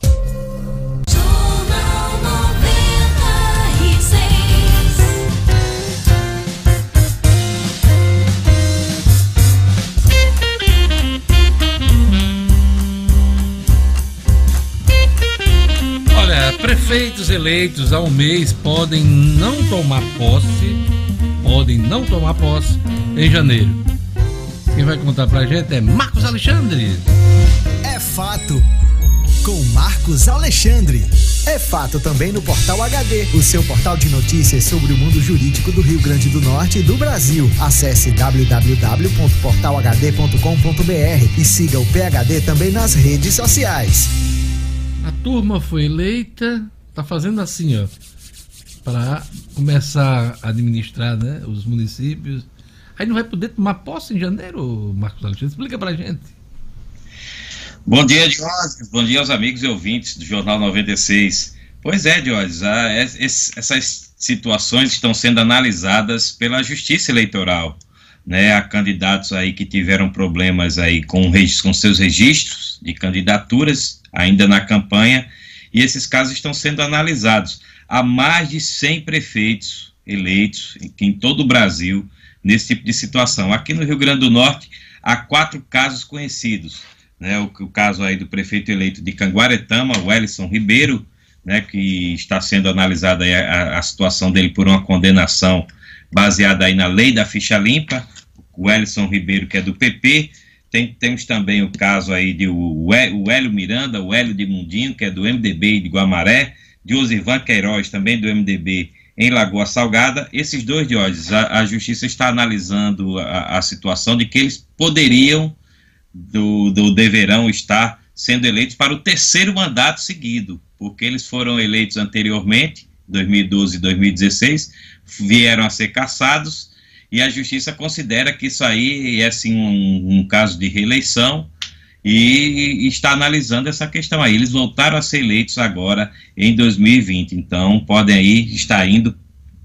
S1: Prefeitos eleitos um mês podem não tomar posse, podem não tomar posse em janeiro. Quem vai contar pra gente é Marcos Alexandre.
S5: É fato. Com Marcos Alexandre. É fato também no Portal HD, o seu portal de notícias sobre o mundo jurídico do Rio Grande do Norte e do Brasil. Acesse www.portalhd.com.br e siga o PHD também nas redes sociais.
S1: A turma foi eleita, tá fazendo assim, ó, para começar a administrar, né, os municípios. Aí não vai poder tomar posse em janeiro, Marcos Alexandre? Explica pra gente.
S11: Bom dia, Diógenes. Bom dia aos amigos e ouvintes do Jornal 96. Pois é, Diógenes, a- es- es- essas situações estão sendo analisadas pela Justiça Eleitoral. Né, há candidatos aí que tiveram problemas aí com, com seus registros de candidaturas ainda na campanha e esses casos estão sendo analisados. Há mais de 100 prefeitos eleitos em, todo o Brasil nesse tipo de situação. Aqui no Rio Grande do Norte há quatro casos conhecidos né, o, o caso aí do prefeito eleito de Canguaretama, o Wellison Ribeiro, né, que está sendo analisada a, a situação dele por uma condenação baseada aí na lei da ficha limpa, o Wellison Ribeiro, que é do PP, tem, temos também o caso aí de o, Hé- o Hélio Miranda, o Hélio de Mundinho, que é do MDB de Guamaré, de Osivan Queiroz, também do MDB em Lagoa Salgada. Esses dois de hoje, a, a justiça está analisando a, a situação de que eles poderiam do, do deverão estar sendo eleitos para o terceiro mandato seguido, porque eles foram eleitos anteriormente, 2012 e 2016, vieram a ser cassados, e a justiça considera que isso aí é sim um, um caso de reeleição e, e está analisando essa questão aí. Eles voltaram a ser eleitos agora em 2020, então podem aí estar indo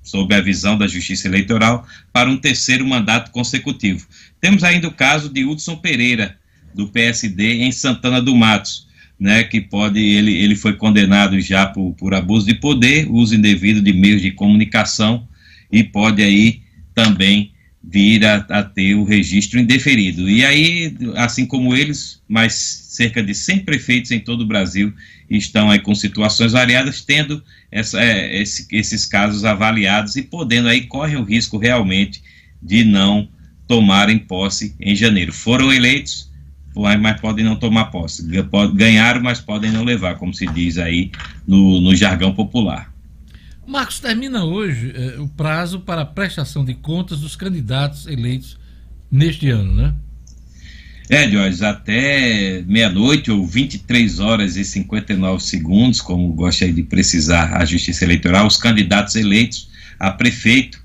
S11: sob a visão da Justiça Eleitoral, para um terceiro mandato consecutivo. Temos ainda o caso de Hudson Pereira, do PSD, em Santana do Matos, né, que pode, ele, ele foi condenado já por, por abuso de poder, uso indevido de meios de comunicação, e pode aí também vir a, a ter o registro indeferido. E aí, assim como eles, mais cerca de 100 prefeitos em todo o Brasil estão aí com situações variadas, tendo essa, é, esse, esses casos avaliados e podendo aí, corre o risco realmente de não tomarem posse em janeiro. Foram eleitos, mas, podem não tomar posse. Ganharam, mas podem não levar, como se diz aí no, no jargão popular.
S1: Marcos, termina hoje eh, o prazo para a prestação de contas dos candidatos eleitos neste ano, né?
S11: É, Jorge, até meia-noite ou 23 horas e 59 segundos, como gosta de precisar a Justiça Eleitoral, os candidatos eleitos a prefeito,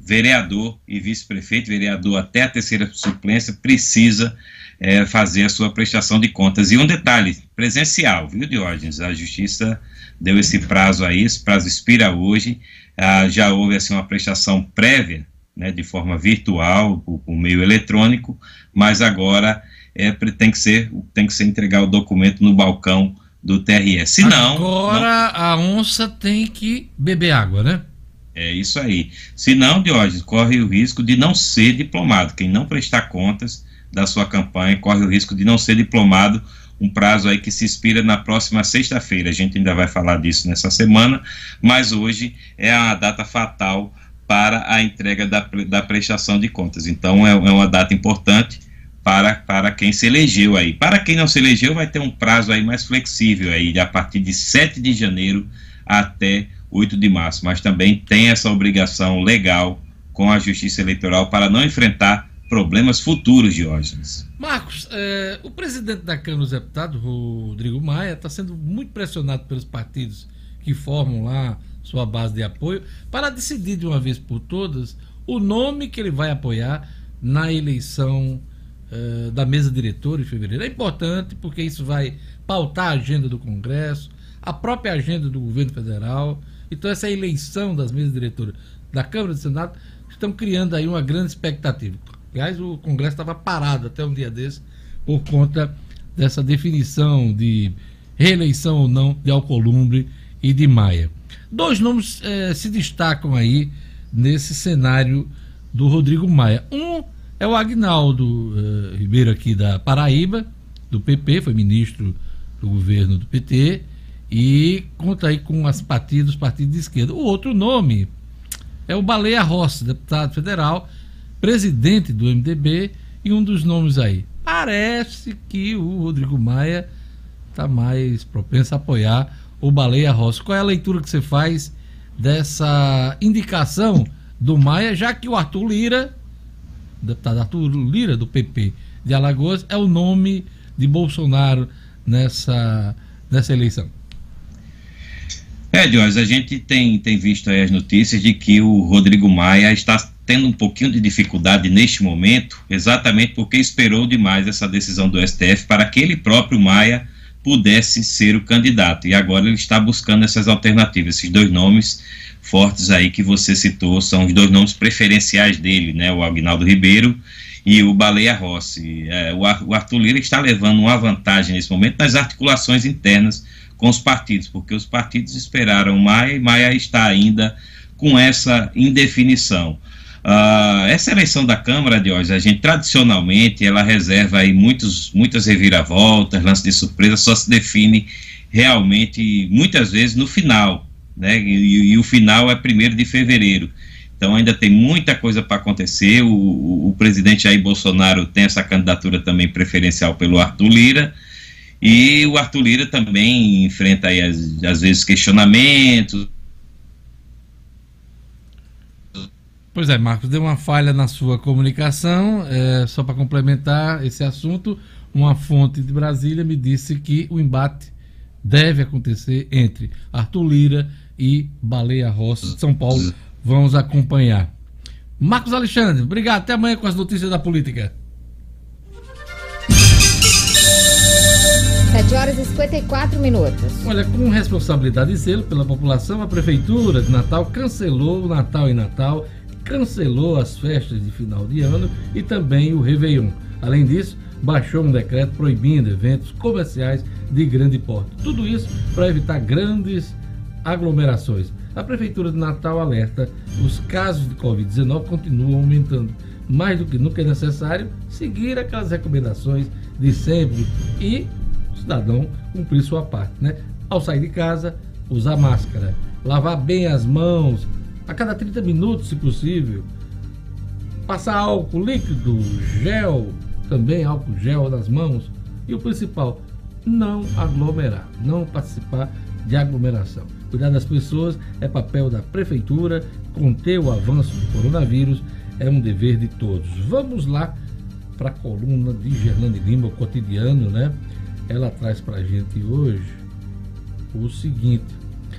S11: vereador e vice-prefeito, vereador até a terceira suplência, precisa é, fazer a sua prestação de contas. E um detalhe, presencial, viu, Diógenes? A Justiça deu esse prazo aí, esse prazo expira hoje, ah, já houve assim uma prestação prévia, né, de forma virtual, por, por meio eletrônico, mas agora é, tem, que ser, tem que ser entregar o documento no balcão do TRE. Se não.
S1: Agora não... a onça tem que beber água, né?
S11: É isso aí. Se não, Diógenes, corre o risco de não ser diplomado. Quem não prestar contas da sua campanha corre o risco de não ser diplomado. Um prazo aí que se expira na próxima sexta-feira. A gente ainda vai falar disso nessa semana, mas hoje é a data fatal para a entrega da, da prestação de contas. Então é, é uma data importante para, para quem se elegeu aí. Para quem não se elegeu, vai ter um prazo aí mais flexível aí, a partir de 7 de janeiro até 8 de março, mas também tem essa obrigação legal com a Justiça Eleitoral para não enfrentar problemas futuros, Diógenes.
S1: Marcos, é, o presidente da Câmara dos Deputados, Rodrigo Maia, está sendo muito pressionado pelos partidos que formam lá sua base de apoio para decidir de uma vez por todas o nome que ele vai apoiar na eleição uh, da mesa diretora em fevereiro. É importante porque isso vai pautar a agenda do Congresso, a própria agenda do governo federal. Então, essa eleição das mesas diretoras da Câmara e do Senado estão criando aí uma grande expectativa. Aliás, o Congresso estava parado até um dia desse por conta dessa definição de reeleição ou não de Alcolumbre e de Maia. Dois nomes eh, se destacam aí nesse cenário do Rodrigo Maia. Um é o Agnaldo eh, Ribeiro aqui da Paraíba, do PP, foi ministro do governo do PT e conta aí com as partidas, partidos de esquerda. O outro nome é o Baleia Rossi, deputado federal, presidente do MDB e um dos nomes aí. Parece que o Rodrigo Maia está mais propenso a apoiar o Baleia Rossi. Qual é a leitura que você faz dessa indicação do Maia, já que o Arthur Lira, deputado Arthur Lira, do PP de Alagoas, é o nome de Bolsonaro nessa, nessa eleição?
S11: É, a gente tem, tem visto aí as notícias de que o Rodrigo Maia está tendo um pouquinho de dificuldade neste momento, exatamente porque esperou demais essa decisão do STF para que ele próprio Maia pudesse ser o candidato. E agora ele está buscando essas alternativas. Esses dois nomes fortes aí que você citou são os dois nomes preferenciais dele, né? O Agnaldo Ribeiro e o Baleia Rossi. É, o Arthur Lira está levando uma vantagem nesse momento nas articulações internas com os partidos, porque os partidos esperaram Maia e Maia está ainda com essa indefinição. Uh, essa eleição da Câmara de hoje, a gente tradicionalmente ela reserva aí muitos, muitas reviravoltas, lance de surpresa, só se define realmente muitas vezes no final, né? E, e o final é primeiro de fevereiro. Então ainda tem muita coisa para acontecer. O, o, o, presidente Jair Bolsonaro tem essa candidatura também preferencial pelo Arthur Lira. E o Arthur Lira também enfrenta aí, às, às vezes, questionamentos.
S1: Pois é, Marcos, deu uma falha na sua comunicação. É, só para complementar esse assunto, uma fonte de Brasília me disse que o embate deve acontecer entre Arthur Lira e Baleia Rossi de São Paulo. Vamos acompanhar. Marcos Alexandre, obrigado. Até amanhã com as notícias da política.
S2: 7 horas e 54 minutos.
S1: Olha, com responsabilidade e zelo pela população, a Prefeitura de Natal cancelou o Natal em Natal, cancelou as festas de final de ano e também o Réveillon. Além disso, baixou um decreto proibindo eventos comerciais de grande porte. Tudo isso para evitar grandes aglomerações. A Prefeitura de Natal alerta: os casos de Covid-19 continuam aumentando. Mais do que nunca é necessário seguir aquelas recomendações de sempre e cidadão cumprir sua parte, né? Ao sair de casa, usar máscara, lavar bem as mãos a cada 30 minutos, se possível, passar álcool líquido, gel, também álcool gel nas mãos e o principal, não aglomerar, não participar de aglomeração. Cuidar das pessoas é papel da prefeitura, conter o avanço do coronavírus é um dever de todos. Vamos lá para a coluna de Gerlane Lima, o cotidiano, né? Ela traz para a gente hoje o seguinte: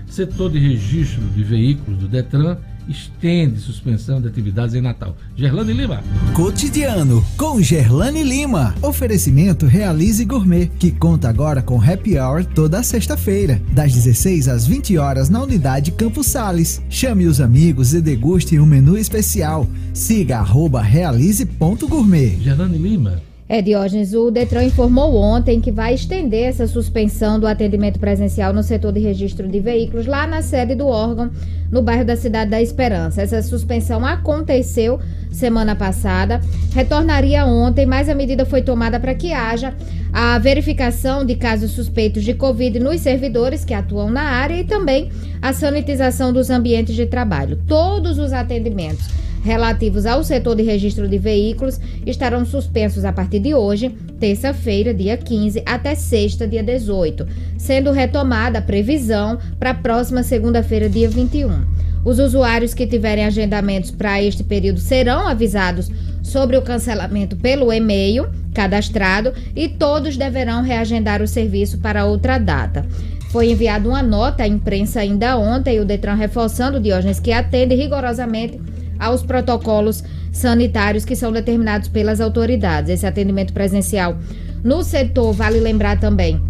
S1: setor de registro de veículos do Detran estende suspensão de atividades em Natal. Gerlane Lima.
S5: Cotidiano com Gerlane Lima. Oferecimento Realize Gourmet, que conta agora com happy hour toda sexta-feira, das 16 às 20 horas na unidade Campos Sales. Chame os amigos e deguste um menu especial. Siga arroba realize.gourmet.
S1: Gerlane Lima.
S2: É, Diógenes, o Detran informou ontem que vai estender essa suspensão do atendimento presencial no setor de registro de veículos lá na sede do órgão, no bairro da Cidade da Esperança. Essa suspensão aconteceu semana passada, retornaria ontem, mas a medida foi tomada para que haja a verificação de casos suspeitos de Covid nos servidores que atuam na área e também a sanitização dos ambientes de trabalho. Todos os atendimentos relativos ao setor de registro de veículos estarão suspensos a partir de hoje, terça-feira, dia 15, até sexta, dia 18, sendo retomada a previsão para a próxima segunda-feira, dia 21. Os usuários que tiverem agendamentos para este período serão avisados sobre o cancelamento pelo e-mail cadastrado e todos deverão reagendar o serviço para outra data. Foi enviada uma nota à imprensa ainda ontem, o Detran reforçando, Diógenes, que atende rigorosamente aos protocolos sanitários que são determinados pelas autoridades. Esse atendimento presencial no setor, vale lembrar também,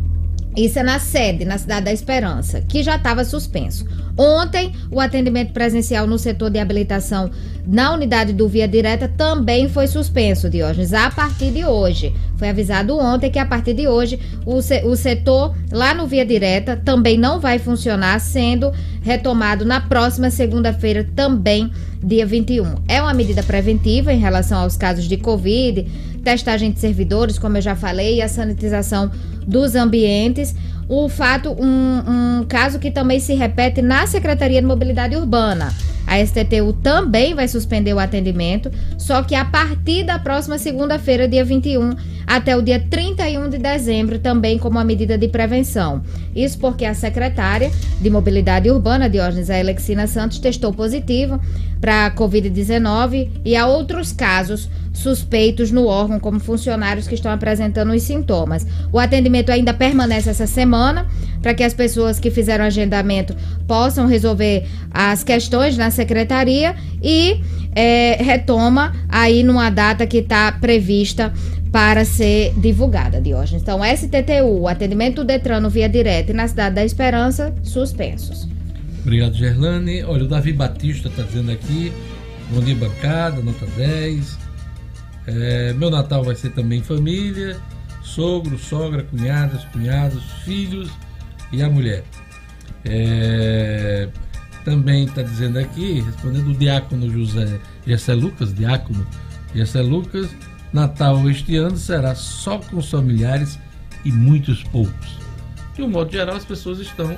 S2: isso é na sede, na Cidade da Esperança, que já estava suspenso. Ontem, o atendimento presencial no setor de habilitação na unidade do Via Direta também foi suspenso, Diógenes, a partir de hoje. Foi avisado ontem que a partir de hoje o, se, o setor lá no Via Direta também não vai funcionar, sendo retomado na próxima segunda-feira, também dia 21. É uma medida preventiva em relação aos casos de Covid, testagem de servidores, como eu já falei, e a sanitização dos ambientes o fato, um, um caso que também se repete na Secretaria de Mobilidade Urbana. A STTU também vai suspender o atendimento, só que a partir da próxima segunda-feira, dia 21, até o dia 31 de dezembro, também como uma medida de prevenção. Isso porque a secretária de Mobilidade Urbana, Diógenes Alexina Santos, testou positivo para a Covid-19 e há outros casos suspeitos no órgão, como funcionários que estão apresentando os sintomas. O atendimento ainda permanece essa semana para que as pessoas que fizeram agendamento possam resolver as questões na secretaria e é, retoma aí numa data que está prevista para ser divulgada, Diógenes. Então, STTU, atendimento do Detran no via direta e na Cidade da Esperança, suspensos.
S1: Obrigado, Gerlane. Olha, o Davi Batista está dizendo aqui, bom dia bancada, nota 10. É, meu Natal vai ser também família, sogro, sogra, cunhadas, cunhados, filhos e a mulher. É, também está dizendo aqui, respondendo o diácono José Gessé Lucas, diácono Gessé Lucas, Natal este ano será só com os familiares e muitos poucos. De um modo geral, as pessoas estão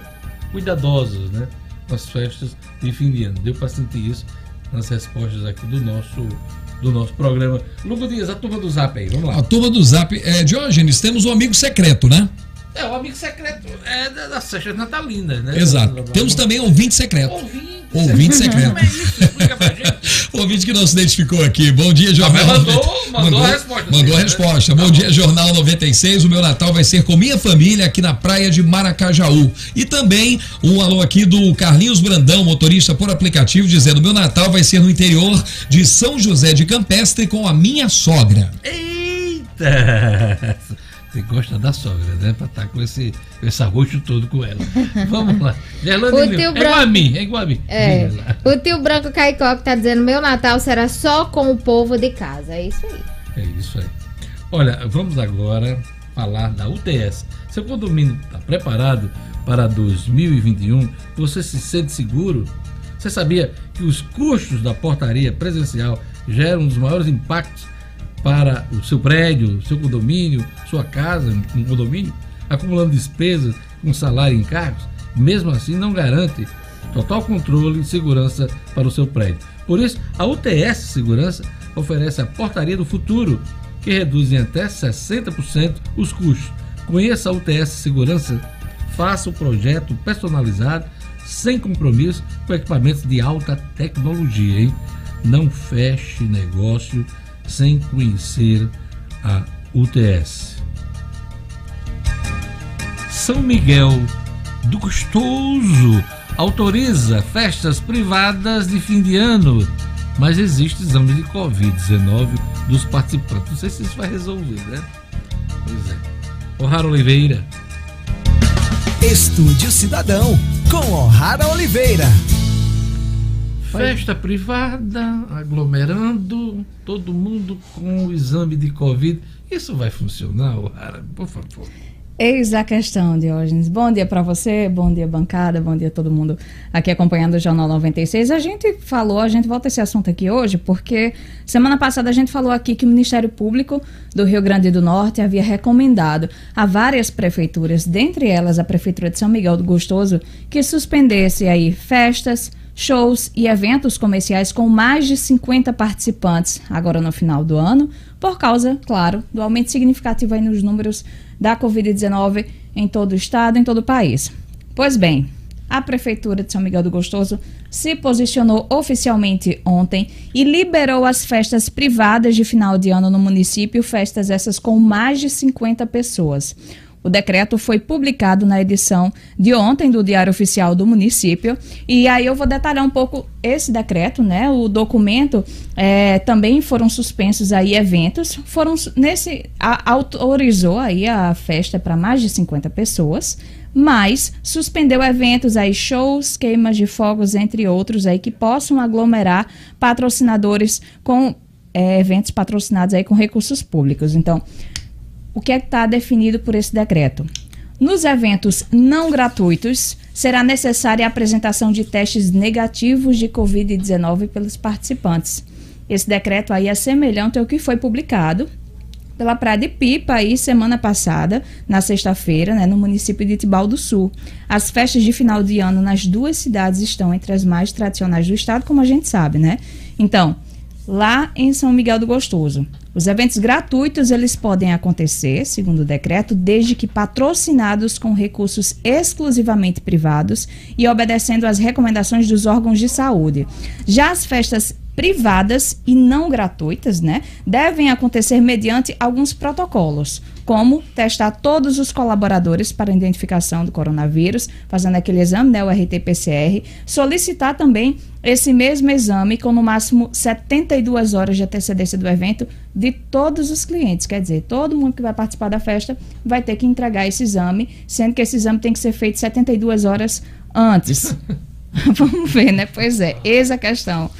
S1: cuidadosas né, nas festas de fim de ano. Deu para sentir isso nas respostas aqui do nosso do nosso programa. Lugo Dias, a turma do Zap aí, vamos lá.
S4: A turma do Zap, é, Diógenes, temos um amigo secreto, né?
S1: É, o amigo secreto é da, das festas natalinas, né?
S4: Exato. Temos também ouvinte secreto.
S1: Ouvinte.
S4: Ouvinte secreto.
S1: Como é isso? Explica pra gente.
S4: Ouvinte que não se identificou aqui. Bom dia, Jornal.
S1: Ah, mandou, mandou, a resposta.
S4: Mandou a resposta. Bom dia, Jornal 96. O meu Natal vai ser com minha família aqui na praia de Maracajaú. E também um alô aqui do Carlinhos Brandão, motorista por aplicativo, dizendo: meu Natal vai ser no interior de São José de Campestre com a minha sogra.
S1: Eita! Você gosta da sogra, né? Pra estar com esse, esse arroxo todo com ela. Vamos lá.
S2: O tio
S1: é
S2: Branco-
S1: igual a mim, é igual a mim.
S2: É. O tio Branco Caicó que tá dizendo: meu Natal será só com o povo de casa. É isso aí.
S1: É isso aí. Olha, vamos agora falar da UTS. Seu condomínio está preparado para 2021? Você se sente seguro? Você sabia que os custos da portaria presencial geram um dos maiores impactos para o seu prédio, seu condomínio, sua casa, um condomínio, acumulando despesas com salário e encargos? Mesmo assim, não garante total controle e segurança para o seu prédio. Por isso, a UTS Segurança oferece a Portaria do Futuro, que reduz em até 60% os custos. Conheça a UTS Segurança, faça o projeto personalizado, sem compromisso, com equipamentos de alta tecnologia. Hein? Não feche negócio sem conhecer a UTS. São Miguel do Gostoso autoriza festas privadas de fim de ano, mas existe exame de Covid-19 dos participantes. Não sei se isso vai resolver, né? Pois é. O'Hara Oliveira.
S5: Estúdio Cidadão, com O'Hara Oliveira.
S1: Festa privada, aglomerando, todo mundo com o exame de Covid. Isso vai funcionar, O'Hara? Por favor.
S12: Eis a questão, Diógenes. Bom dia para você, bom dia, bancada, bom dia todo mundo aqui acompanhando o Jornal 96. A gente falou, a gente volta esse assunto aqui hoje, porque semana passada a gente falou aqui que o Ministério Público do Rio Grande do Norte havia recomendado a várias prefeituras, dentre elas a Prefeitura de São Miguel do Gostoso, que suspendesse aí festas, shows e eventos comerciais com mais de 50 participantes agora no final do ano, por causa, claro, do aumento significativo aí nos números da Covid-19 em todo o estado, em todo o país. Pois bem, a Prefeitura de São Miguel do Gostoso se posicionou oficialmente ontem e liberou as festas privadas de final de ano no município, festas essas com mais de 50 pessoas. O decreto foi publicado na edição de ontem do Diário Oficial do município. E aí eu vou detalhar um pouco esse decreto, né? O documento é, também foram suspensos aí eventos. Foram nesse. A, autorizou aí a festa para mais de 50 pessoas mas suspendeu eventos aí, shows, queimas de fogos, entre outros aí, que possam aglomerar patrocinadores com é, eventos patrocinados aí com recursos públicos. Então, o que é está definido por esse decreto? Nos eventos não gratuitos, será necessária a apresentação de testes negativos de Covid-19 pelos participantes. Esse decreto aí é semelhante ao que foi publicado pela Praia de Pipa aí semana passada, na sexta-feira, né, no município de Tibau do Sul. As festas de final de ano nas duas cidades estão entre as mais tradicionais do estado, como a gente sabe, né? Então, lá em São Miguel do Gostoso. Os eventos gratuitos eles podem acontecer, segundo o decreto, desde que patrocinados com recursos exclusivamente privados e obedecendo às recomendações dos órgãos de saúde. Já as festas privadas e não gratuitas, né, devem acontecer mediante alguns protocolos, como testar todos os colaboradores para identificação do coronavírus, fazendo aquele exame, né, o RT-PCR, solicitar também esse mesmo exame com no máximo 72 horas de antecedência do evento de todos os clientes, quer dizer, todo mundo que vai participar da festa vai ter que entregar esse exame, sendo que esse exame tem que ser feito 72 horas antes. *laughs* Vamos ver, né? Pois é, eis a questão.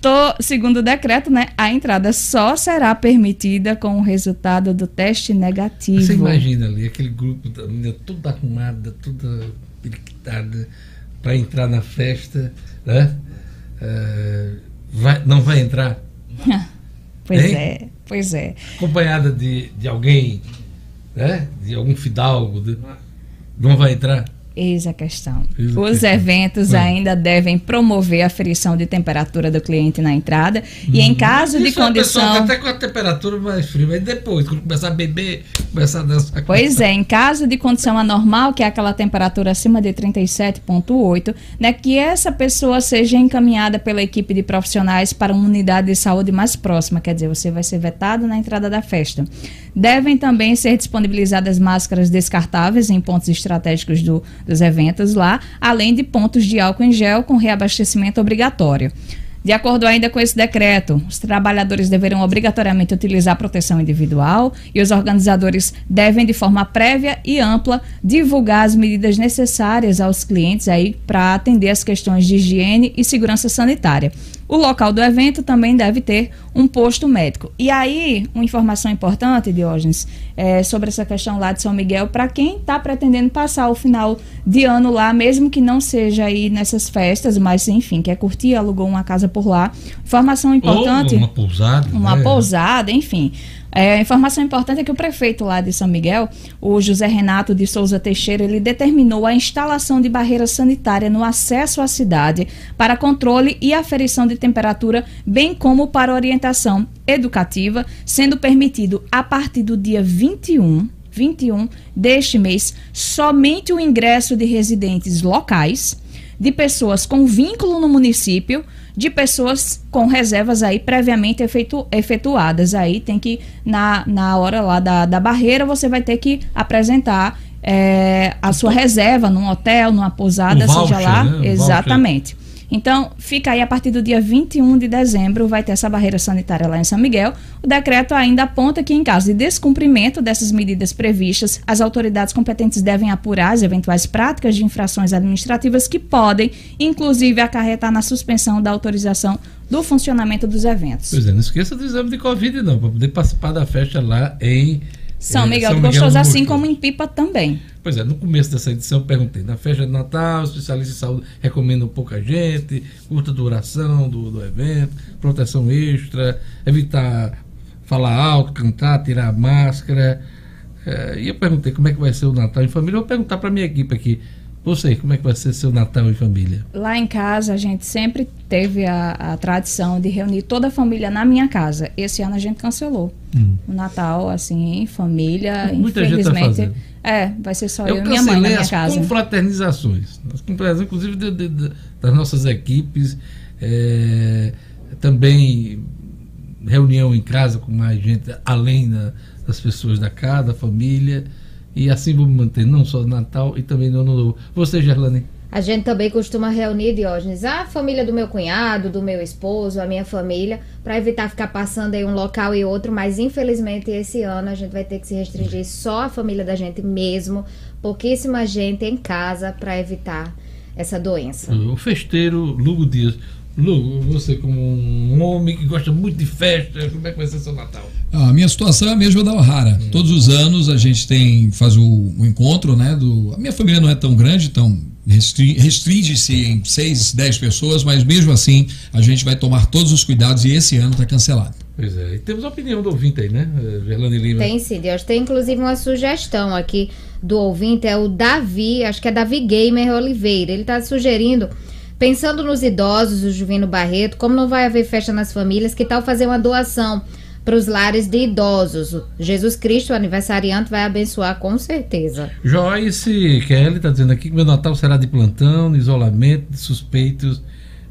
S12: Tô, segundo o decreto, né, a entrada só será permitida com o resultado do teste negativo.
S1: Você imagina ali, aquele grupo da menina toda arrumada, toda periquitada, para entrar na festa, né? Uh, vai, não vai entrar? *laughs*
S12: pois hein? é, pois é.
S1: Acompanhada de, de alguém, né? De algum fidalgo, de, não vai entrar?
S12: Eis a questão. Eis a Os questão. eventos é. ainda devem promover a aferição de temperatura do cliente na entrada hum. e em uhum. caso Isso de condição.
S1: até com a temperatura mais fria, mas depois, quando começar a beber, começar a dançar.
S12: Pois é, em caso de condição anormal, que é aquela temperatura acima de 37,8, né, que essa pessoa seja encaminhada pela equipe de profissionais para uma unidade de saúde mais próxima, quer dizer, você vai ser vetado na entrada da festa. Devem também ser disponibilizadas máscaras descartáveis em pontos estratégicos do, dos eventos lá, além de pontos de álcool em gel com reabastecimento obrigatório. De acordo ainda com esse decreto, os trabalhadores deverão obrigatoriamente utilizar proteção individual e os organizadores devem, de forma prévia e ampla, divulgar as medidas necessárias aos clientes aí para atender as questões de higiene e segurança sanitária. O local do evento também deve ter um posto médico. E aí, uma informação importante, Diógenes, é, sobre essa questão lá de São Miguel, para quem está pretendendo passar o final de ano lá, mesmo que não seja aí nessas festas, mas enfim, quer curtir, alugou uma casa por lá. Informação importante.
S1: Ou uma pousada.
S12: Uma né? pousada, enfim. É, a informação importante é que o prefeito lá de São Miguel, o José Renato de Souza Teixeira, ele determinou a instalação de barreira sanitária no acesso à cidade para controle e aferição de temperatura, bem como para orientação educativa, sendo permitido a partir do dia 21 21 deste mês somente o ingresso de residentes locais, de pessoas com vínculo no município, de pessoas com reservas aí previamente efetu, efetuadas. Aí tem que, na, na hora lá da, da barreira, você vai ter que apresentar é, a sua reserva num hotel, numa pousada, um voucher, seja lá. Né? Exatamente. Voucher. Então, fica aí a partir do dia 21 de dezembro, vai ter essa barreira sanitária lá em São Miguel. O decreto ainda aponta que, em caso de descumprimento dessas medidas previstas, as autoridades competentes devem apurar as eventuais práticas de infrações administrativas que podem, inclusive, acarretar na suspensão da autorização do funcionamento dos eventos.
S1: Pois é, não esqueça do exame de Covid, não, para poder participar da festa lá em
S12: são é, Miguel, São Miguel do Gostoso, assim como em Pipa também.
S1: Pois é, no começo dessa edição eu perguntei, na festa de Natal, especialistas de saúde recomendam pouca gente, curta duração do, do evento, proteção extra, evitar falar alto, cantar, tirar a máscara. É, e eu perguntei como é que vai ser o Natal em família. Eu vou perguntar para minha equipe aqui. Você, como é que vai ser seu Natal em família?
S12: Lá em casa, a gente sempre teve a, a tradição de reunir toda a família na minha casa. Esse ano a gente cancelou. Hum. O Natal, assim, em família, Muita infelizmente. Gente tá é, vai ser só eu, eu e minha mãe na minha
S1: as
S12: casa.
S1: confraternizações. As confraternizações, inclusive, de, de, de, das nossas equipes. É, também reunião em casa com mais gente, além da, das pessoas da casa, da família. E assim vamos manter, não só no Natal e também no Ano Novo. Você, Gerlane?
S2: A gente também costuma reunir, Diógenes, a família do meu cunhado, do meu esposo, a minha família, para evitar ficar passando aí um local e outro, mas infelizmente esse ano a gente vai ter que se restringir só a família da gente mesmo, pouquíssima gente em casa para evitar essa doença.
S1: O festeiro Lugo Dias. Lu, você como um homem que gosta muito de festa, como é que vai ser seu Natal?
S4: A minha situação é a mesma da O'Hara. Hum. Todos os anos a gente tem faz o, o, encontro, né? Do, a minha família não é tão grande, então restringe-se em 6, 10 pessoas, mas mesmo assim a gente vai tomar todos os cuidados e esse ano está cancelado.
S1: Pois é, e temos a opinião do ouvinte aí, né, Gerlane Lima?
S2: Tem sim, Deus. Tem inclusive uma sugestão aqui do ouvinte, é o Davi, acho que é Davi Gamer Oliveira. Ele está sugerindo Pensando nos idosos, o Juvino Barreto, como não vai haver festa nas famílias, que tal fazer uma doação para os lares de idosos? Jesus Cristo, o aniversariante, vai abençoar com certeza.
S1: Joyce Kelly está dizendo aqui que meu Natal será de plantão, de isolamento, de suspeitos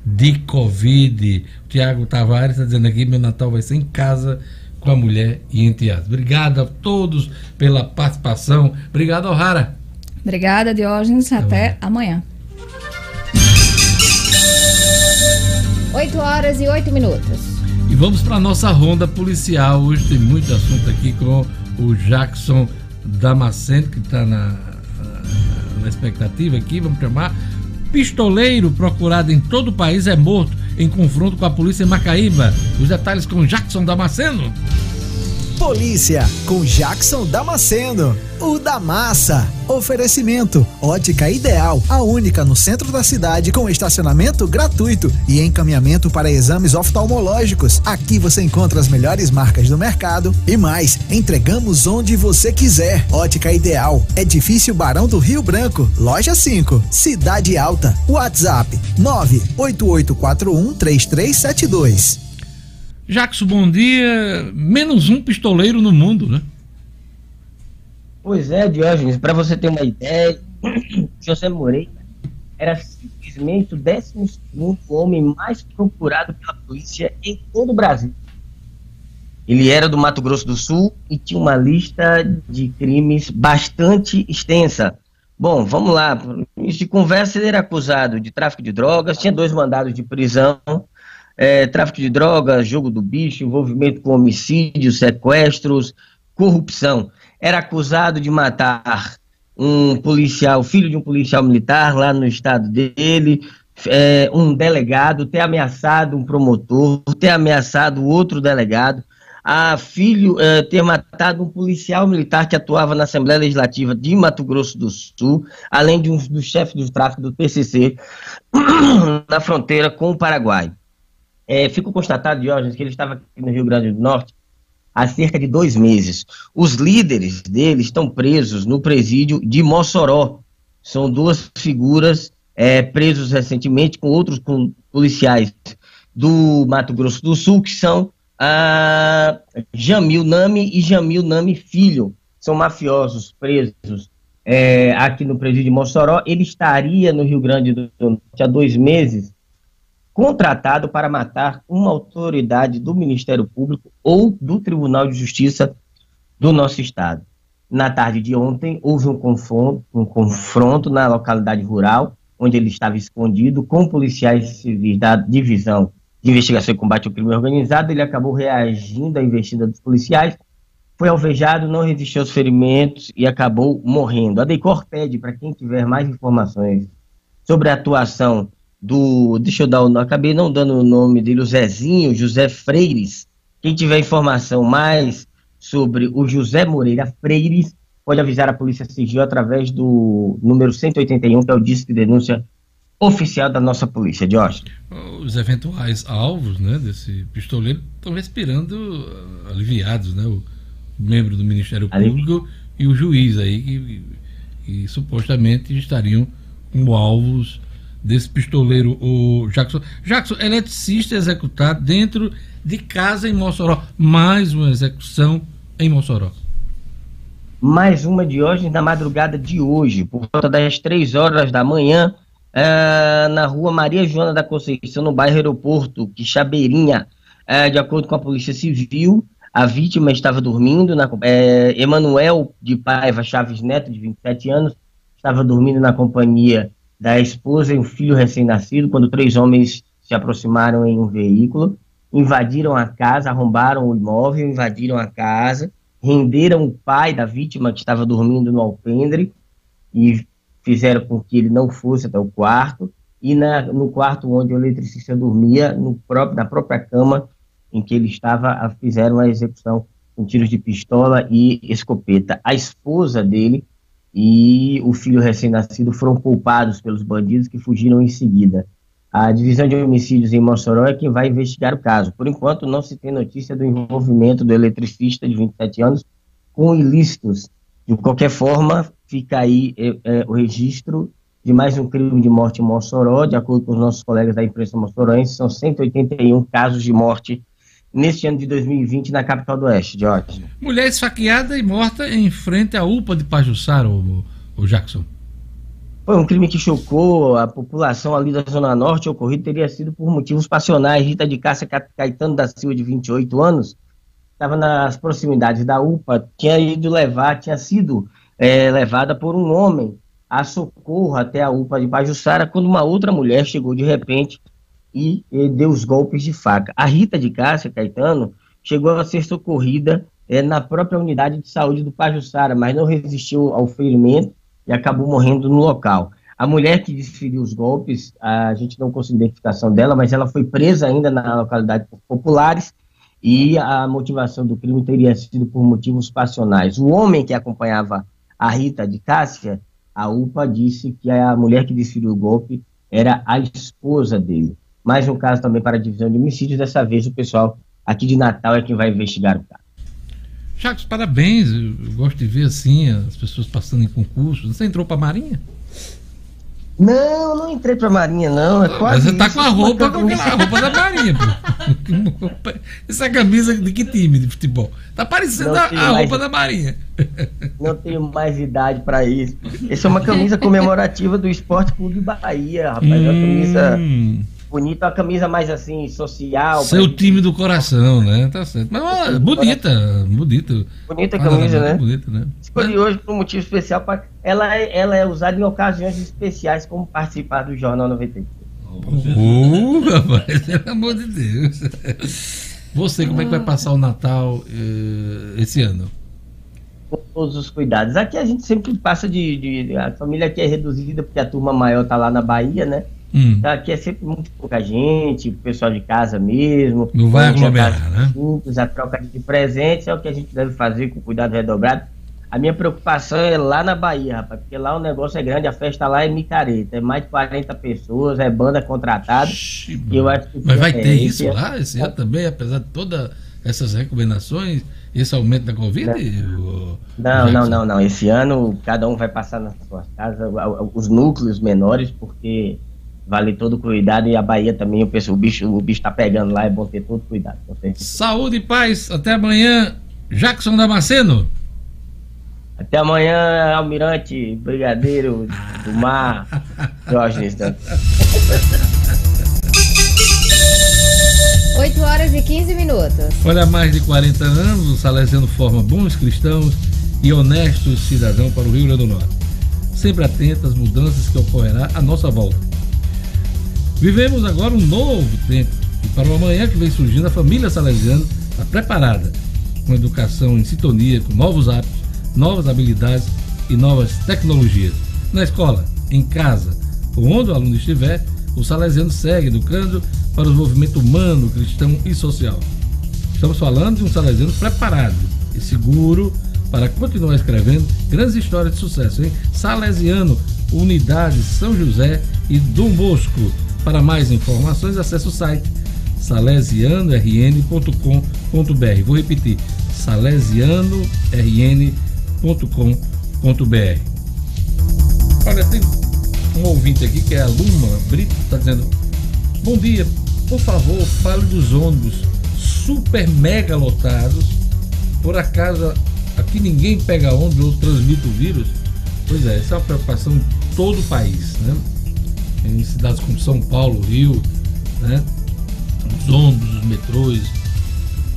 S1: de Covid. O Tiago Tavares está dizendo aqui que meu Natal vai ser em casa com a mulher e enteados. Obrigado a todos pela participação. Obrigado, O'Hara.
S12: Obrigada, Diógenes. Até amanhã.
S2: 8 horas e 8 minutos.
S1: E vamos para nossa ronda policial. Hoje tem muito assunto aqui com o Jackson Damasceno, que está na, na expectativa aqui. Vamos chamar. Pistoleiro procurado em todo o país é morto em confronto com a polícia em Macaíba. Os detalhes com Jackson Damasceno.
S5: Polícia com Jackson Damasceno, o da massa. Oferecimento: Ótica Ideal, a única no centro da cidade com estacionamento gratuito e encaminhamento para exames oftalmológicos. Aqui você encontra as melhores marcas do mercado e mais. Entregamos onde você quiser. Ótica Ideal, Edifício Barão do Rio Branco, Loja 5, Cidade Alta. WhatsApp: 988413372.
S1: Jackson, bom dia. Menos um pistoleiro no mundo, né?
S13: Pois é, Diógenes, para você ter uma ideia, *clears throat* José Moreira era simplesmente o 12 homem mais procurado pela polícia em todo o Brasil. Ele era do Mato Grosso do Sul e tinha uma lista de crimes bastante extensa. Bom, vamos lá. Início de conversa, ele era acusado de tráfico de drogas, tinha dois mandados de prisão, é, tráfico de drogas, jogo do bicho, envolvimento com homicídios, sequestros, corrupção. Era acusado de matar um policial, filho de um policial militar lá no estado dele, é, um delegado, ter ameaçado um promotor, ter ameaçado outro delegado, a filho é, ter matado um policial militar que atuava na Assembleia Legislativa de Mato Grosso do Sul, além de um dos chefes do tráfico do PCC *coughs* na fronteira com o Paraguai. É, fico constatado, Diógenes, que ele estava aqui no Rio Grande do Norte há cerca de dois meses. Os líderes dele estão presos no presídio de Mossoró. São duas figuras é, presos recentemente com outros policiais do Mato Grosso do Sul, que são a Jamil Nami e Jamil Nami Filho. São mafiosos presos é, aqui no presídio de Mossoró. Ele estaria no Rio Grande do Norte há dois meses contratado para matar uma autoridade do Ministério Público ou do Tribunal de Justiça do nosso estado. Na tarde de ontem, houve um confronto, um confronto na localidade rural, onde ele estava escondido, com policiais civis da Divisão de Investigação e Combate ao Crime Organizado. Ele acabou reagindo à investida dos policiais, foi alvejado, não resistiu aos ferimentos e acabou morrendo. A Decor pede para quem tiver mais informações sobre a atuação do. Deixa eu dar o nome, acabei não dando o nome dele, o Zezinho, José Freires. Quem tiver informação mais sobre o José Moreira Freires, pode avisar a Polícia Civil através do número 181, que é o disco de denúncia oficial da nossa polícia, Jorge.
S1: Os eventuais alvos né, desse pistoleiro estão respirando uh, aliviados, né? O membro do Ministério Público e o juiz aí, que, que supostamente estariam como alvos desse pistoleiro, o Jackson. Jackson, eletricista executado dentro de casa em Mossoró. Mais uma execução em Mossoró.
S13: Mais uma de hoje, na madrugada de hoje, por volta das três horas da manhã, é, na rua Maria Joana da Conceição, no bairro Aeroporto, Quixabeirinha. É, de acordo com a Polícia Civil, a vítima estava dormindo, na, é, Emanuel de Paiva Chaves Neto, de 27 anos, estava dormindo na companhia da esposa e um filho recém-nascido, quando três homens se aproximaram em um veículo invadiram a casa, arrombaram o imóvel, invadiram a casa, renderam o pai da vítima que estava dormindo no alpendre e fizeram com que ele não fosse até o quarto. E na, no quarto onde o eletricista dormia, no próprio, na própria cama em que ele estava, fizeram a execução com tiros de pistola e escopeta. A esposa dele e o filho recém-nascido foram culpados pelos bandidos que fugiram em seguida. A divisão de homicídios em Mossoró é quem vai investigar o caso. Por enquanto, não se tem notícia do envolvimento do eletricista de 27 anos com ilícitos. De qualquer forma, fica aí é, é, o registro de mais um crime de morte em Mossoró. De acordo com os nossos colegas da imprensa moçoroense, são 181 casos de morte neste ano de 2020 na capital do Oeste, Jorge.
S1: Mulher esfaqueada e morta em frente à UPA de Pajussara, o, o Jackson.
S13: Foi um crime que chocou a população ali da Zona Norte. O ocorrido teria sido por motivos passionais. Rita de Cássia Caetano da Silva, de 28 anos, estava nas proximidades da UPA, tinha ido levar, tinha sido é, levada por um homem a socorro até a UPA de Pajussara, quando uma outra mulher chegou de repente e, e deu os golpes de faca. A Rita de Cássia Caetano chegou a ser socorrida é, na própria unidade de saúde do Pajussara, mas não resistiu ao ferimento e acabou morrendo no local. A mulher que desferiu os golpes, a gente não conseguiu identificação dela, mas ela foi presa ainda na localidade populares e a motivação do crime teria sido por motivos passionais. O homem que acompanhava a Rita de Cássia, a UPA disse que a mulher que desferiu o golpe era a esposa dele. Mais um caso também para a divisão de homicídios, dessa vez o pessoal aqui de Natal é quem vai investigar o caso.
S1: Jacques, parabéns. Eu gosto de ver assim as pessoas passando em concursos. Você entrou para a Marinha?
S13: Não, não entrei para a Marinha, não. É
S1: Mas você tá com a roupa, com aquela roupa da Marinha, pô. *laughs* Essa camisa de que time de futebol? Tá parecendo a, a roupa da Marinha. *laughs*
S13: Não tenho mais idade para isso. Essa é uma camisa *laughs* comemorativa do Esporte Clube Bahia, rapaz. Hum. É uma camisa bonita, a camisa mais assim, social.
S1: Seu time do coração, né? Tá certo. Mas ó, bonita, bonita.
S13: Bonita a camisa, né? Bonita, né? Escolhi Mas... hoje por um motivo especial. Pra... Ela, é, ela é usada em ocasiões especiais, como participar do Jornal 93.
S1: Uh, rapaz, pelo amor de Deus. Você, como é que vai passar o Natal uh, esse ano?
S13: Com todos os cuidados. Aqui a gente sempre passa de, de. A família aqui é reduzida porque a turma maior tá lá na Bahia, né? Hum. Tá, aqui é sempre muito pouca gente, pessoal de casa mesmo.
S1: Não vai aglomerar, né?
S13: Simples, a troca de presentes é o que a gente deve fazer com cuidado redobrado. A minha preocupação é lá na Bahia, rapaz, porque lá o negócio é grande, a festa lá é micareta, é mais de 40 pessoas, é banda contratada.
S1: Ixi, eu acho que Mas vai é, ter isso é, lá esse ano também, apesar de todas essas recomendações, esse aumento da Covid?
S13: Não, não, não, não. Esse ano cada um vai passar nas suas casas, os núcleos menores, porque vale todo cuidado e a Bahia também, o, pessoal, o bicho o bicho tá pegando lá, é bom ter todo cuidado.
S1: Saúde e paz, até amanhã, Jackson Damasceno.
S13: Até amanhã, Almirante, Brigadeiro do Mar, *laughs* Jorge
S2: 8 horas e 15 minutos.
S1: Olha, há mais de 40 anos, o Salesiano forma bons cristãos e honestos cidadãos para o Rio Grande do Norte. Sempre atento às mudanças que ocorrerá à nossa volta. Vivemos agora um novo tempo e para o amanhã que vem surgindo, a família Salesiano está preparada com educação em sintonia com novos hábitos, novas habilidades e novas tecnologias. Na escola, em casa onde o aluno estiver, o Salesiano segue educando para o desenvolvimento humano, cristão e social. Estamos falando de um Salesiano preparado e seguro para continuar escrevendo grandes histórias de sucesso, hein? Salesiano, Unidade São José e Dom Bosco. Para mais informações, acesse o site salesianorn.com.br. Vou repetir: salesianorn.com.br. Olha, tem um ouvinte aqui que é a Luma Brito, está dizendo: Bom dia, por favor, fale dos ônibus super mega lotados. Por acaso aqui ninguém pega ônibus ou transmite o vírus? Pois é, essa é uma preocupação em todo o país, né? Em cidades como São Paulo, Rio, né? Os ônibus, os metrôs,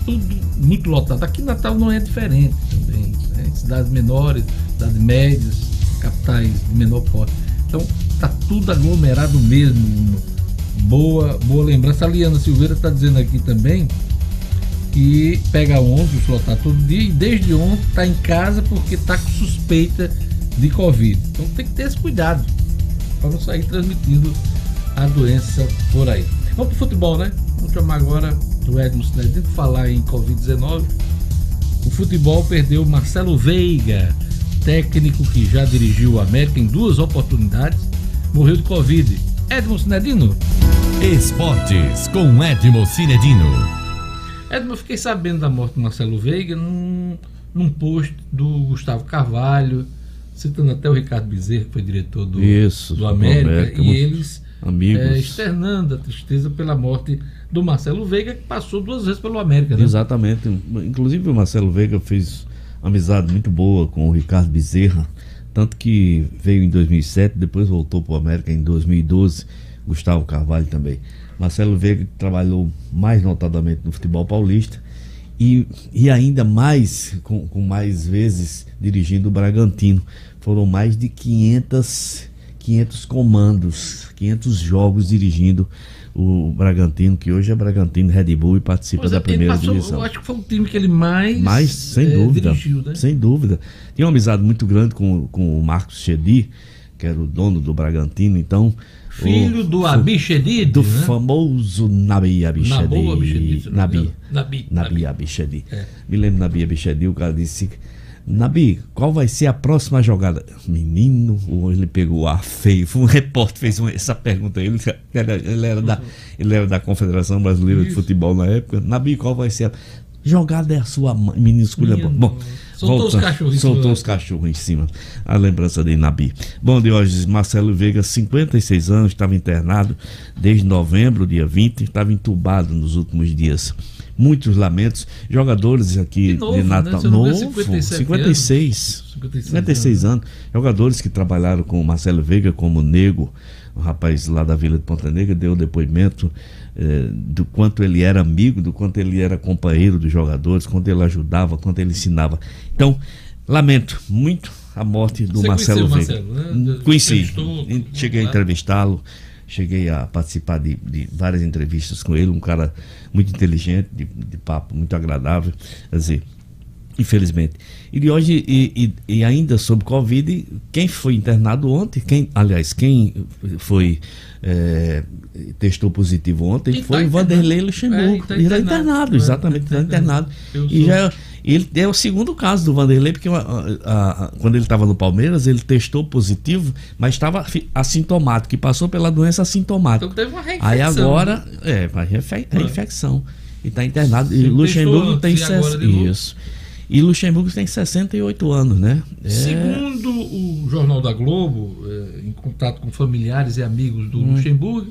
S1: tudo muito lotado. Aqui Natal não é diferente também. Né? Cidades menores, cidades médias, capitais de menor porte. Então tá tudo aglomerado mesmo. Boa, boa lembrança. A Liana Silveira está dizendo aqui também que pega ônibus lotar todo dia e desde ontem está em casa porque está com suspeita de Covid. Então tem que ter esse cuidado para não sair transmitindo a doença por aí. Vamos pro futebol, né? Vamos chamar agora o Edmo Sinedino falar em Covid-19. O futebol perdeu Marcelo Veiga, técnico que já dirigiu o América em duas oportunidades, morreu de Covid. Edmo Sinedino.
S9: Esportes com Edmo Cinedino.
S1: Edmo, eu fiquei sabendo da morte do Marcelo Veiga num, num post do Gustavo Carvalho, citando até o Ricardo Bezerra, que foi diretor do,
S3: Isso,
S1: do América,
S3: América,
S1: e eles
S3: amigos.
S1: é, externando a tristeza pela morte do Marcelo Veiga, que passou duas vezes pelo América. Né?
S3: Exatamente. Inclusive o Marcelo Veiga fez amizade muito boa com o Ricardo Bezerra, tanto que veio em 2007, depois voltou para o América em 2012, Gustavo Carvalho também. Marcelo Veiga trabalhou mais notadamente no futebol paulista e, e ainda mais, com, com mais vezes, dirigindo o Bragantino. Foram mais de 500, 500 comandos, 500 jogos dirigindo o Bragantino, que hoje é Bragantino Red Bull e participa
S1: é,
S3: da primeira
S1: passou-
S3: divisão.
S1: Eu acho que foi o time que ele mais,
S3: Mas, sem
S1: eh,
S3: dúvida.
S1: dirigiu, né?
S3: Sem dúvida. Tinha uma amizade muito grande com, com o Marcos Chedi, que era o dono do Bragantino, então.
S1: Filho
S3: o-
S1: do
S3: o-
S1: Abichedid,
S3: Do
S1: né?
S3: famoso Nabi Abichedi.
S1: Abichedid,
S3: Nabi.
S1: Nabi,
S3: Nabi Abichedi.
S1: É.
S3: Me lembro Nabi Abichedi, o cara disse. Nabi, qual vai ser a próxima jogada? Menino, ele pegou ar feio. Um repórter fez uma- essa pergunta. a Ele, era- ele, era da, ele era da Confederação Brasileira de
S1: Isso.
S3: Futebol na época. Nabi, qual vai ser a jogada? É a sua mãe. Menino escolha.
S1: Minha
S3: Bom,
S1: Soltou os cachorros
S3: Soltou os cachorros em cima. A lembrança de Nabi. Bom, de hoje, Marcelo Veiga, 56 anos, estava internado desde novembro, dia 20, estava entubado nos últimos dias. Muitos lamentos. Jogadores aqui
S1: E novo,
S3: de
S1: né?
S3: Natal.
S1: Engano,
S3: Novo,
S1: 57
S3: 56.
S1: 56
S3: 56 anos. Jogadores que trabalharam com o Marcelo Veiga, como o Nego, um rapaz lá da Vila de Ponta Negra, deu depoimento eh, do quanto ele era amigo, do quanto ele era companheiro dos jogadores, quanto ele ajudava, quanto ele ensinava. Então, lamento muito a morte do
S1: Você
S3: Marcelo Veiga.
S1: Marcelo, né?
S3: Conheci. Cheguei a
S1: né?
S3: entrevistá-lo, cheguei a participar de, de várias entrevistas com ele, um cara muito inteligente, de, de papo muito agradável. Quer dizer, infelizmente. E de hoje, e, e- e ainda sobre Covid, quem foi internado ontem, quem, aliás, quem foi eh, testou positivo ontem
S1: Quem
S3: foi
S1: tá
S3: o Vanderlei
S1: internado.
S3: Luxemburgo.
S1: É, ele tá
S3: ele está
S1: internado.
S3: internado,
S1: É,
S3: exatamente,
S1: tá
S3: está internado.
S1: Eu
S3: E
S1: sou-
S3: já é- ele é o segundo caso do Vanderlei, porque a- a- a- quando ele estava no Palmeiras, ele testou positivo, mas estava assintomático, e passou pela doença assintomática.
S1: Então teve uma reinfecção.
S3: Aí agora,
S1: né?
S3: é, vai refe- reinfecção. E está internado. E Luxemburgo tem
S1: agora
S3: ses-
S1: novo.
S3: Isso. E Luxemburgo tem 68 anos, né? É,
S1: Segundo o Jornal da Globo, eh, em contato com familiares e amigos do
S3: Hum.
S1: Luxemburgo,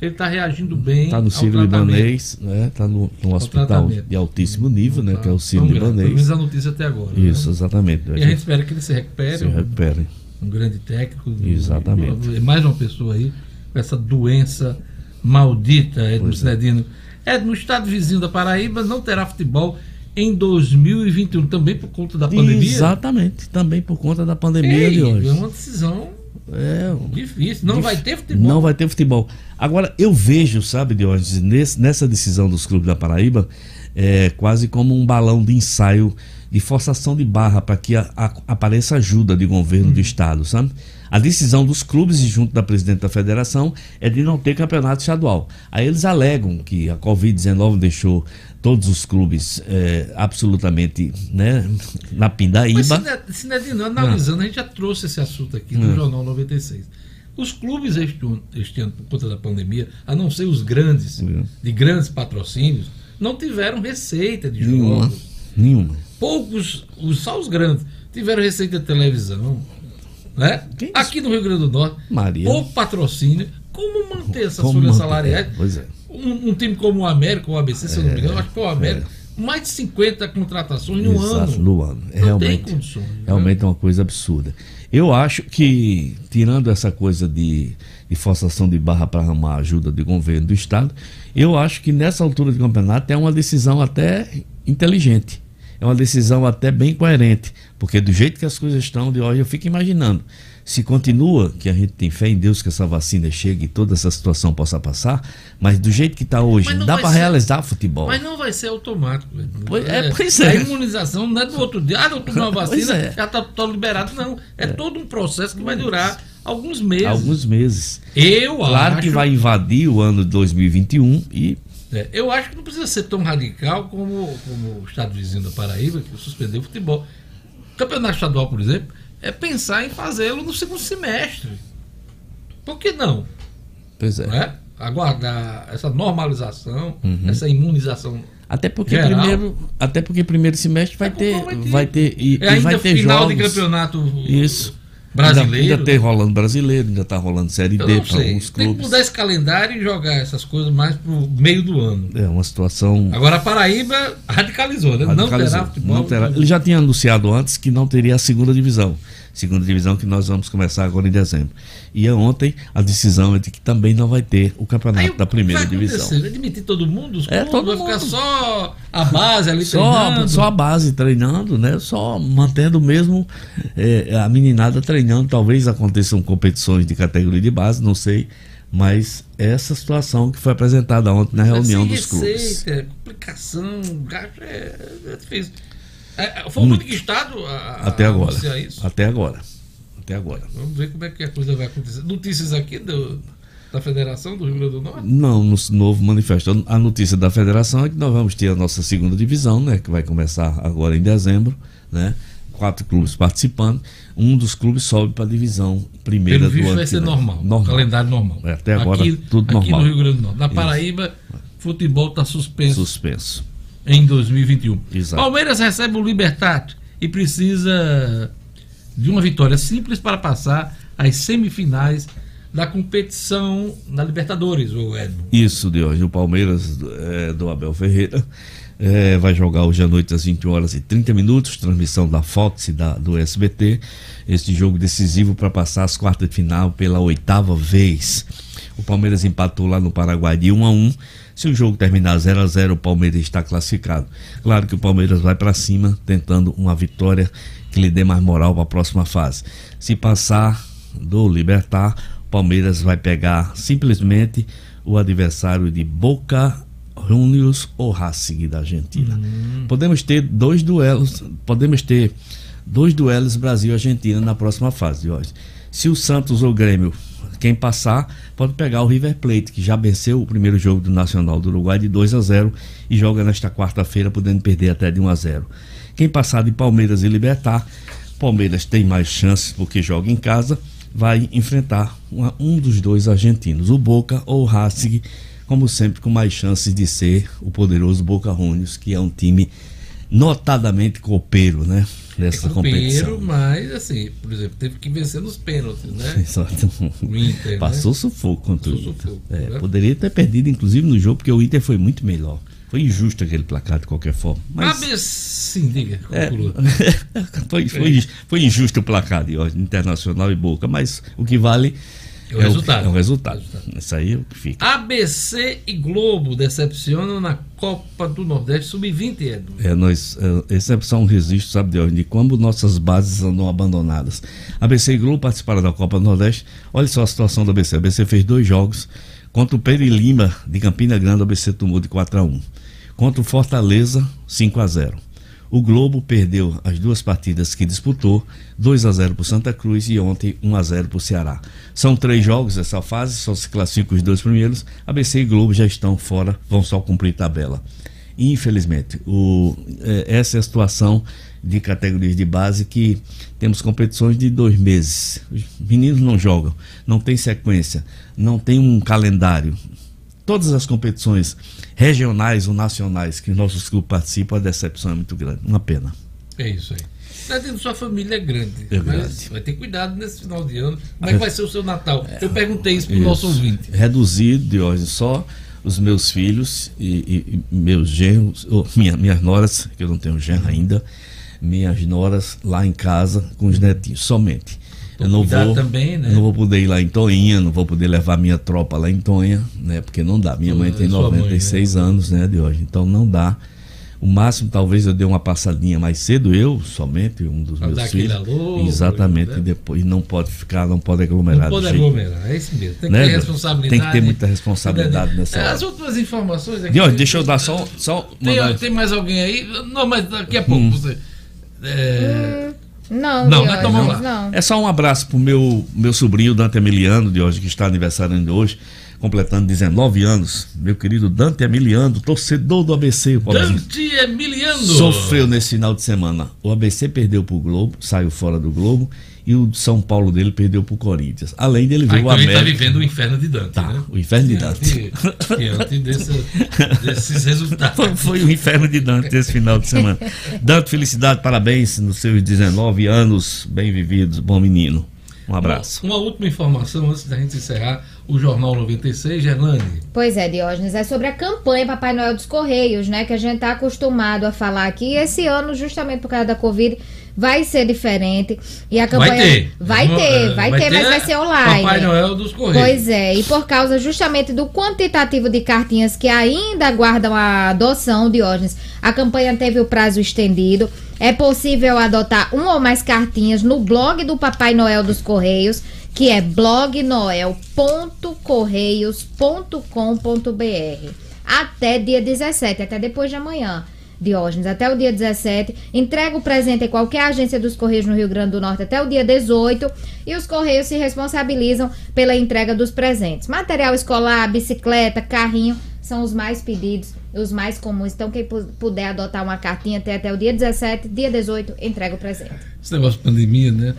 S1: ele está reagindo bem.
S3: Está no
S1: tratamento.
S3: Libanês, né? Está no, num hospital de altíssimo nível, né?
S1: Tá
S3: Que é o Sírio
S1: tão grave, Pelo menos
S3: Libanês.
S1: a notícia até agora.
S3: Isso,
S1: né?
S3: exatamente.
S1: E a gente espera que ele se recupere.
S3: Se recupere.
S1: Um, um grande técnico.
S3: Exatamente.
S1: É mais uma pessoa aí com essa doença maldita, Edmo
S3: é.
S1: Cidadino. É, no estado vizinho da Paraíba não terá futebol em 2021, também por conta da pandemia?
S3: Exatamente, também por conta da pandemia
S1: Ei,
S3: de hoje.
S1: É uma decisão
S3: É,
S1: difícil. Não
S3: Dif-
S1: vai ter futebol.
S3: Não vai ter futebol. Agora, eu vejo, sabe, Diógenes, nesse, nessa decisão dos clubes da Paraíba, é, quase como um balão de ensaio de forçação de barra para que a- a- apareça ajuda de governo do Estado, sabe? A decisão dos clubes e junto da presidente da federação é de não ter campeonato estadual. Aí eles alegam que a Covid-19 deixou todos os clubes é, absolutamente né, na
S1: Mas,
S3: pindaíba.
S1: Cine- Cinedino, analisando, a gente já trouxe esse assunto aqui no
S3: Ah.
S1: Jornal 96. Os clubes este ano, este ano, por conta da pandemia, a não ser os grandes, de grandes patrocínios, não tiveram receita de
S3: Nenhuma.
S1: jogos.
S3: Nenhuma.
S1: Poucos, os, só os grandes, tiveram receita de televisão. Né? Aqui no Rio Grande do Norte,
S3: Maria.
S1: pouco patrocínio. Como manter essas
S3: Como
S1: folhas salariais?
S3: É, pois é.
S1: Um, um time como o América o ABC, se eu não me engano,
S3: É,
S1: acho que foi o América, mais de 50 contratações no
S3: Exato,
S1: ano.
S3: no ano. É realmente,
S1: condições. né?
S3: realmente é uma coisa absurda. Eu acho que, tirando essa coisa de, de forçação de barra para arrumar ajuda do governo do Estado, eu acho que nessa altura do campeonato é uma decisão até inteligente. É uma decisão até bem coerente. Porque do jeito que as coisas estão de hoje, eu fico imaginando. Se continua, que a gente tem fé em Deus que essa vacina chegue e toda essa situação possa passar, mas do jeito que está hoje,
S1: não
S3: dá para realizar futebol.
S1: Mas não vai ser automático.
S3: Pois- é, pois é.
S1: A imunização não é do outro dia. Ah, não tomei uma *laughs* vacina,
S3: é.
S1: já está todo liberado. Não. É, todo um processo que vai durar alguns meses.
S3: Alguns meses.
S1: Eu
S3: Claro
S1: acho.
S3: que vai invadir o ano de 2021 e
S1: É, eu acho que não precisa ser tão radical como, como o estado vizinho da Paraíba, que suspendeu o futebol. O campeonato estadual, por exemplo, é pensar em fazê-lo no segundo semestre. Por que não?
S3: Pois é.
S1: É? Aguardar essa normalização,
S3: Uhum.
S1: essa imunização.
S3: até porque
S1: geral.
S3: primeiro, até porque primeiro semestre vai ter,
S1: comprometido.
S3: vai ter e,
S1: É
S3: e
S1: ainda
S3: vai ter
S1: final de
S3: jogos.
S1: campeonato
S3: Isso.
S1: Brasileiro.
S3: Ainda, ainda tem rolando brasileiro, ainda tá rolando série
S1: não
S3: para alguns
S1: Tem que
S3: clubes.
S1: mudar esse calendário e jogar essas coisas mais pro meio do ano.
S3: É uma situação
S1: Agora a Paraíba radicalizou, né? Não
S3: radicalizou.
S1: terá futebol.
S3: Não terá. Ele já tinha anunciado antes que não teria a segunda divisão. Segunda divisão que nós vamos começar agora em dezembro. E ontem a decisão é de que também não vai ter o campeonato da primeira
S1: vai
S3: divisão.
S1: Vai demitir todo mundo? Os
S3: É, todo
S1: vai ficar
S3: mundo.
S1: só a base ali *laughs*
S3: Só,
S1: treinando?
S3: só a base treinando, né? Só mantendo mesmo é, a meninada treinando. Talvez aconteçam competições de categoria de base, não sei. Mas essa situação que foi apresentada ontem na reunião dos clubes.
S1: receita, complicação, gasto é, é difícil. É, é, foi o único estado a,
S3: Até agora.
S1: isso.
S3: Até agora. Até agora.
S1: Vamos ver como é que a coisa vai acontecer. Notícias aqui do, da Federação do Rio Grande do Norte?
S3: Não, no novo manifesto. A notícia da federação é que nós vamos ter a nossa segunda divisão, né? Que vai começar agora em dezembro, né? Quatro clubes participando. Um dos clubes sobe para a divisão primeira
S1: Pelo
S3: do ano.
S1: vai ser normal,
S3: Normal.
S1: calendário normal.
S3: É, até agora
S1: aqui,
S3: tudo
S1: aqui
S3: normal.
S1: no Rio Grande do Norte. Na
S3: Isso.
S1: Paraíba, futebol está suspenso.
S3: Suspenso.
S1: Em 2021.
S3: Exato.
S1: Palmeiras recebe o Libertar e precisa de uma vitória simples para passar às semifinais da competição na Libertadores, o Edmo.
S3: Isso de hoje. O Palmeiras é, do Abel Ferreira é, vai jogar hoje à noite às 20 horas e 30 minutos, transmissão da Fox e da, do SBT. Este jogo decisivo para passar às quartas de final pela oitava vez. O Palmeiras empatou lá no Paraguai de 1 a 1. Se o jogo terminar 0 a 0, o Palmeiras está classificado. Claro que o Palmeiras vai para cima tentando uma vitória que lhe dê mais moral para a próxima fase. Se passar do Libertar, o Palmeiras vai pegar simplesmente o adversário de Boca Juniors ou Racing da Argentina. Podemos ter dois duelos, podemos ter dois duelos Brasil e Argentina na próxima fase de hoje. Se o Santos ou o Grêmio, quem passar, pode pegar o River Plate, que já venceu o primeiro jogo do Nacional do Uruguai de 2 a 0 e joga nesta quarta-feira, podendo perder até de 1 a 0. Quem passar de Palmeiras e Libertar, Palmeiras tem mais chances porque joga em casa, vai enfrentar uma- um dos dois argentinos, o Boca ou o Racing, como sempre com mais chances de ser o poderoso Boca Juniors, que é um time notadamente copeiro, né? Nessa competição.
S1: Copeiro, mas assim, por exemplo, teve que vencer nos pênaltis, né? *laughs*
S3: Exato.
S1: O Inter, né?
S3: Passou sufoco contra
S1: Passou
S3: o Inter.
S1: sufoco,
S3: É,
S1: né?
S3: Poderia ter perdido, inclusive, no jogo, porque o Inter foi muito melhor. Foi injusto aquele placar de qualquer forma. Mas
S1: sim, diga.
S3: É. *laughs* foi, foi, foi injusto o placar de hoje, Internacional e Boca, mas o que vale
S1: É o resultado.
S3: É o resultado. Isso aí é o que fica.
S1: ABC e Globo decepcionam na Copa do Nordeste Sub-20, Edu.
S3: É, nós, é, esse é só um registro, sabe, de, onde, de como nossas bases andam abandonadas. ABC e Globo participaram da Copa do Nordeste. Olha só a situação do ABC. A ABC fez dois jogos contra o Peri Lima de Campina Grande, o ABC tomou de 4 a 1 Contra o Fortaleza, 5 a 0 o Globo perdeu as duas partidas que disputou, 2 a 0 para Santa Cruz e ontem 1 a 0 para o Ceará. São três jogos essa fase, só se classificam os dois primeiros. ABC e Globo já estão fora, vão só cumprir tabela. Infelizmente, o, é, essa é a situação de categorias de base que temos competições de dois meses. Os meninos não jogam, não tem sequência, não tem um calendário. Todas as competições regionais ou nacionais que nossos clubes participam, a decepção é muito grande. Uma pena.
S1: É isso aí. Tá tendo sua família é grande.
S3: É
S1: mas vai ter cuidado nesse final de ano. Como é que vai ser o seu Natal? Eu perguntei isso pro
S3: Isso.
S1: nosso ouvinte.
S3: Reduzido de hoje só os meus filhos e, e- e meus genros, ou minha, minhas noras, que eu não tenho genro ainda, minhas noras lá em casa com os netinhos, somente. Eu não vou,
S1: também, né?
S3: não vou poder ir lá em Toinha, não vou poder levar minha tropa lá em Tonha, né? Porque não dá. Minha mãe tem
S1: sua mãe,
S3: 96 anos, né, de hoje. Então não dá. O máximo, talvez eu dê uma passadinha mais cedo, eu somente, um dos
S1: Pra
S3: meus
S1: dar aquele
S3: filhos.
S1: alô,
S3: Exatamente,
S1: né?
S3: e depois não pode ficar, não pode aglomerar.
S1: Não pode
S3: jeito
S1: aglomerar, é isso mesmo. Tem que
S3: Né,
S1: ter
S3: Deus?
S1: responsabilidade.
S3: Tem que ter muita responsabilidade nessa
S1: É,
S3: hora.
S1: As últimas informações aqui.
S3: Diogo, deixa eu dar só, só
S1: Tem,
S3: mandar-
S1: tem mais alguém aí? Não, mas daqui a pouco
S3: Hum.
S1: você. É,
S2: Não,
S3: Não,
S2: Diógenes?
S3: Então vamos lá.
S2: não.
S3: É só um abraço pro meu, meu sobrinho Dante Emiliano, de hoje, que está aniversariando hoje, completando 19 anos. Meu querido Dante Emiliano, torcedor do ABC. o.
S1: Dante Emiliano.
S3: Sofreu nesse final de semana. O ABC perdeu pro Globo, saiu fora do Globo, e o São Paulo dele perdeu pro Corinthians. Além dele ver o
S1: ele
S3: América.
S1: tá vivendo o inferno de Dante, né?
S3: O inferno de Dante.
S1: Diante, diante desse- desses resultados.
S3: Foi, foi o inferno de Dante esse final de semana. Dante, felicidade, parabéns nos seus 19 anos, bem vividos, bom menino. Um abraço.
S1: Uma última informação antes da gente encerrar o Jornal 96, Gerlane.
S2: Pois é, Diógenes, é sobre a campanha Papai Noel dos Correios, né? Que a gente tá acostumado a falar aqui. Esse ano, justamente por causa da Covid, vai ser diferente. E a campanha.
S1: Vai ter.
S2: Vai ter, vai, ter, mas vai ser online.
S1: Papai Noel dos Correios.
S2: Pois é, e por causa justamente do quantitativo de cartinhas que ainda aguardam a adoção, Diógenes, a campanha teve o prazo estendido. É possível adotar uma ou mais cartinhas no blog do Papai Noel dos Correios, que é blognoel.correios.com.br. Até dia 17, até depois de amanhã. Diógenes, até o dia 17. Entrega o presente em qualquer agência dos Correios no Rio Grande do Norte até o dia 18. E os Correios se responsabilizam pela entrega dos presentes. Material escolar, bicicleta, carrinho são os mais pedidos, os mais comuns. Então, quem pu- puder adotar uma cartinha até, até o dia 17, dia 18, entrega o presente.
S1: Esse negócio de pandemia, né?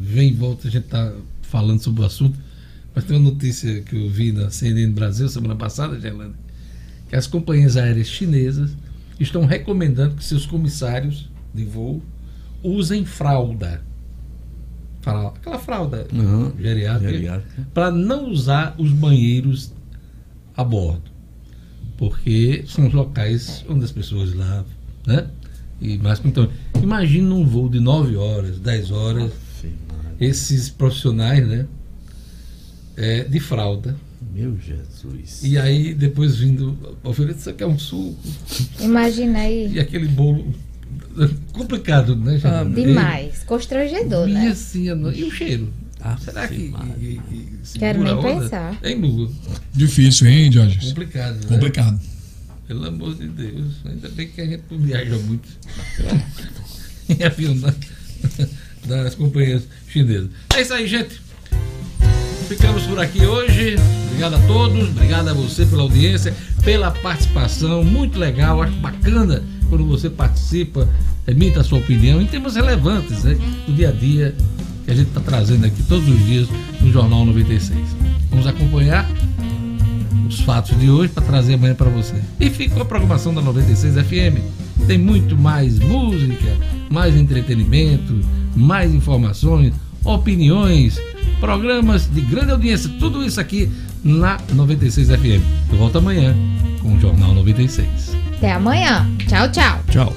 S1: Vem e volta, a gente tá falando sobre o assunto. Mas tem uma notícia que eu vi na CNN Brasil semana passada, Gerlane, que as companhias aéreas chinesas estão recomendando que seus comissários de voo usem fralda. Fra- Aquela fralda
S3: Uhum.
S1: geriátrica,
S3: Geriátrica.
S1: para não usar os banheiros a bordo. Porque são os locais onde as pessoas lavam, né? E mais então, imagina um voo de 9 horas, 10 horas, esses profissionais, né? É, de fralda.
S3: Meu Jesus.
S1: E aí depois vindo oferecer isso aqui é um suco
S2: Imagina aí.
S1: e aquele bolo complicado, né? gente?
S2: Ah, Demais. Constrangedor,
S1: Minha
S2: né?
S1: senhora, e o cheiro? Será que, que, que
S2: Quero nem
S1: onda?
S2: pensar.
S1: Hein, Lula?
S4: Difícil, hein, Jorge?
S1: Complicado, né?
S4: Complicado.
S1: Pelo amor de Deus. Ainda bem que a gente não viaja muito *laughs* em avião da- das companhias chinesas. É isso aí, gente. Ficamos por aqui hoje. Obrigado a todos, obrigado a você pela audiência, pela participação. Muito legal, acho bacana quando você participa, emita a sua opinião em temas relevantes né, do dia a dia que a gente está trazendo aqui todos os dias no Jornal 96. Vamos acompanhar os fatos de hoje para trazer amanhã para você. E fica com a programação da 96 FM. Tem muito mais música, mais entretenimento, mais informações, opiniões, programas de grande audiência, tudo isso aqui na 96 FM. Eu volto amanhã com o Jornal 96.
S2: Até amanhã. Tchau, tchau.
S3: Tchau.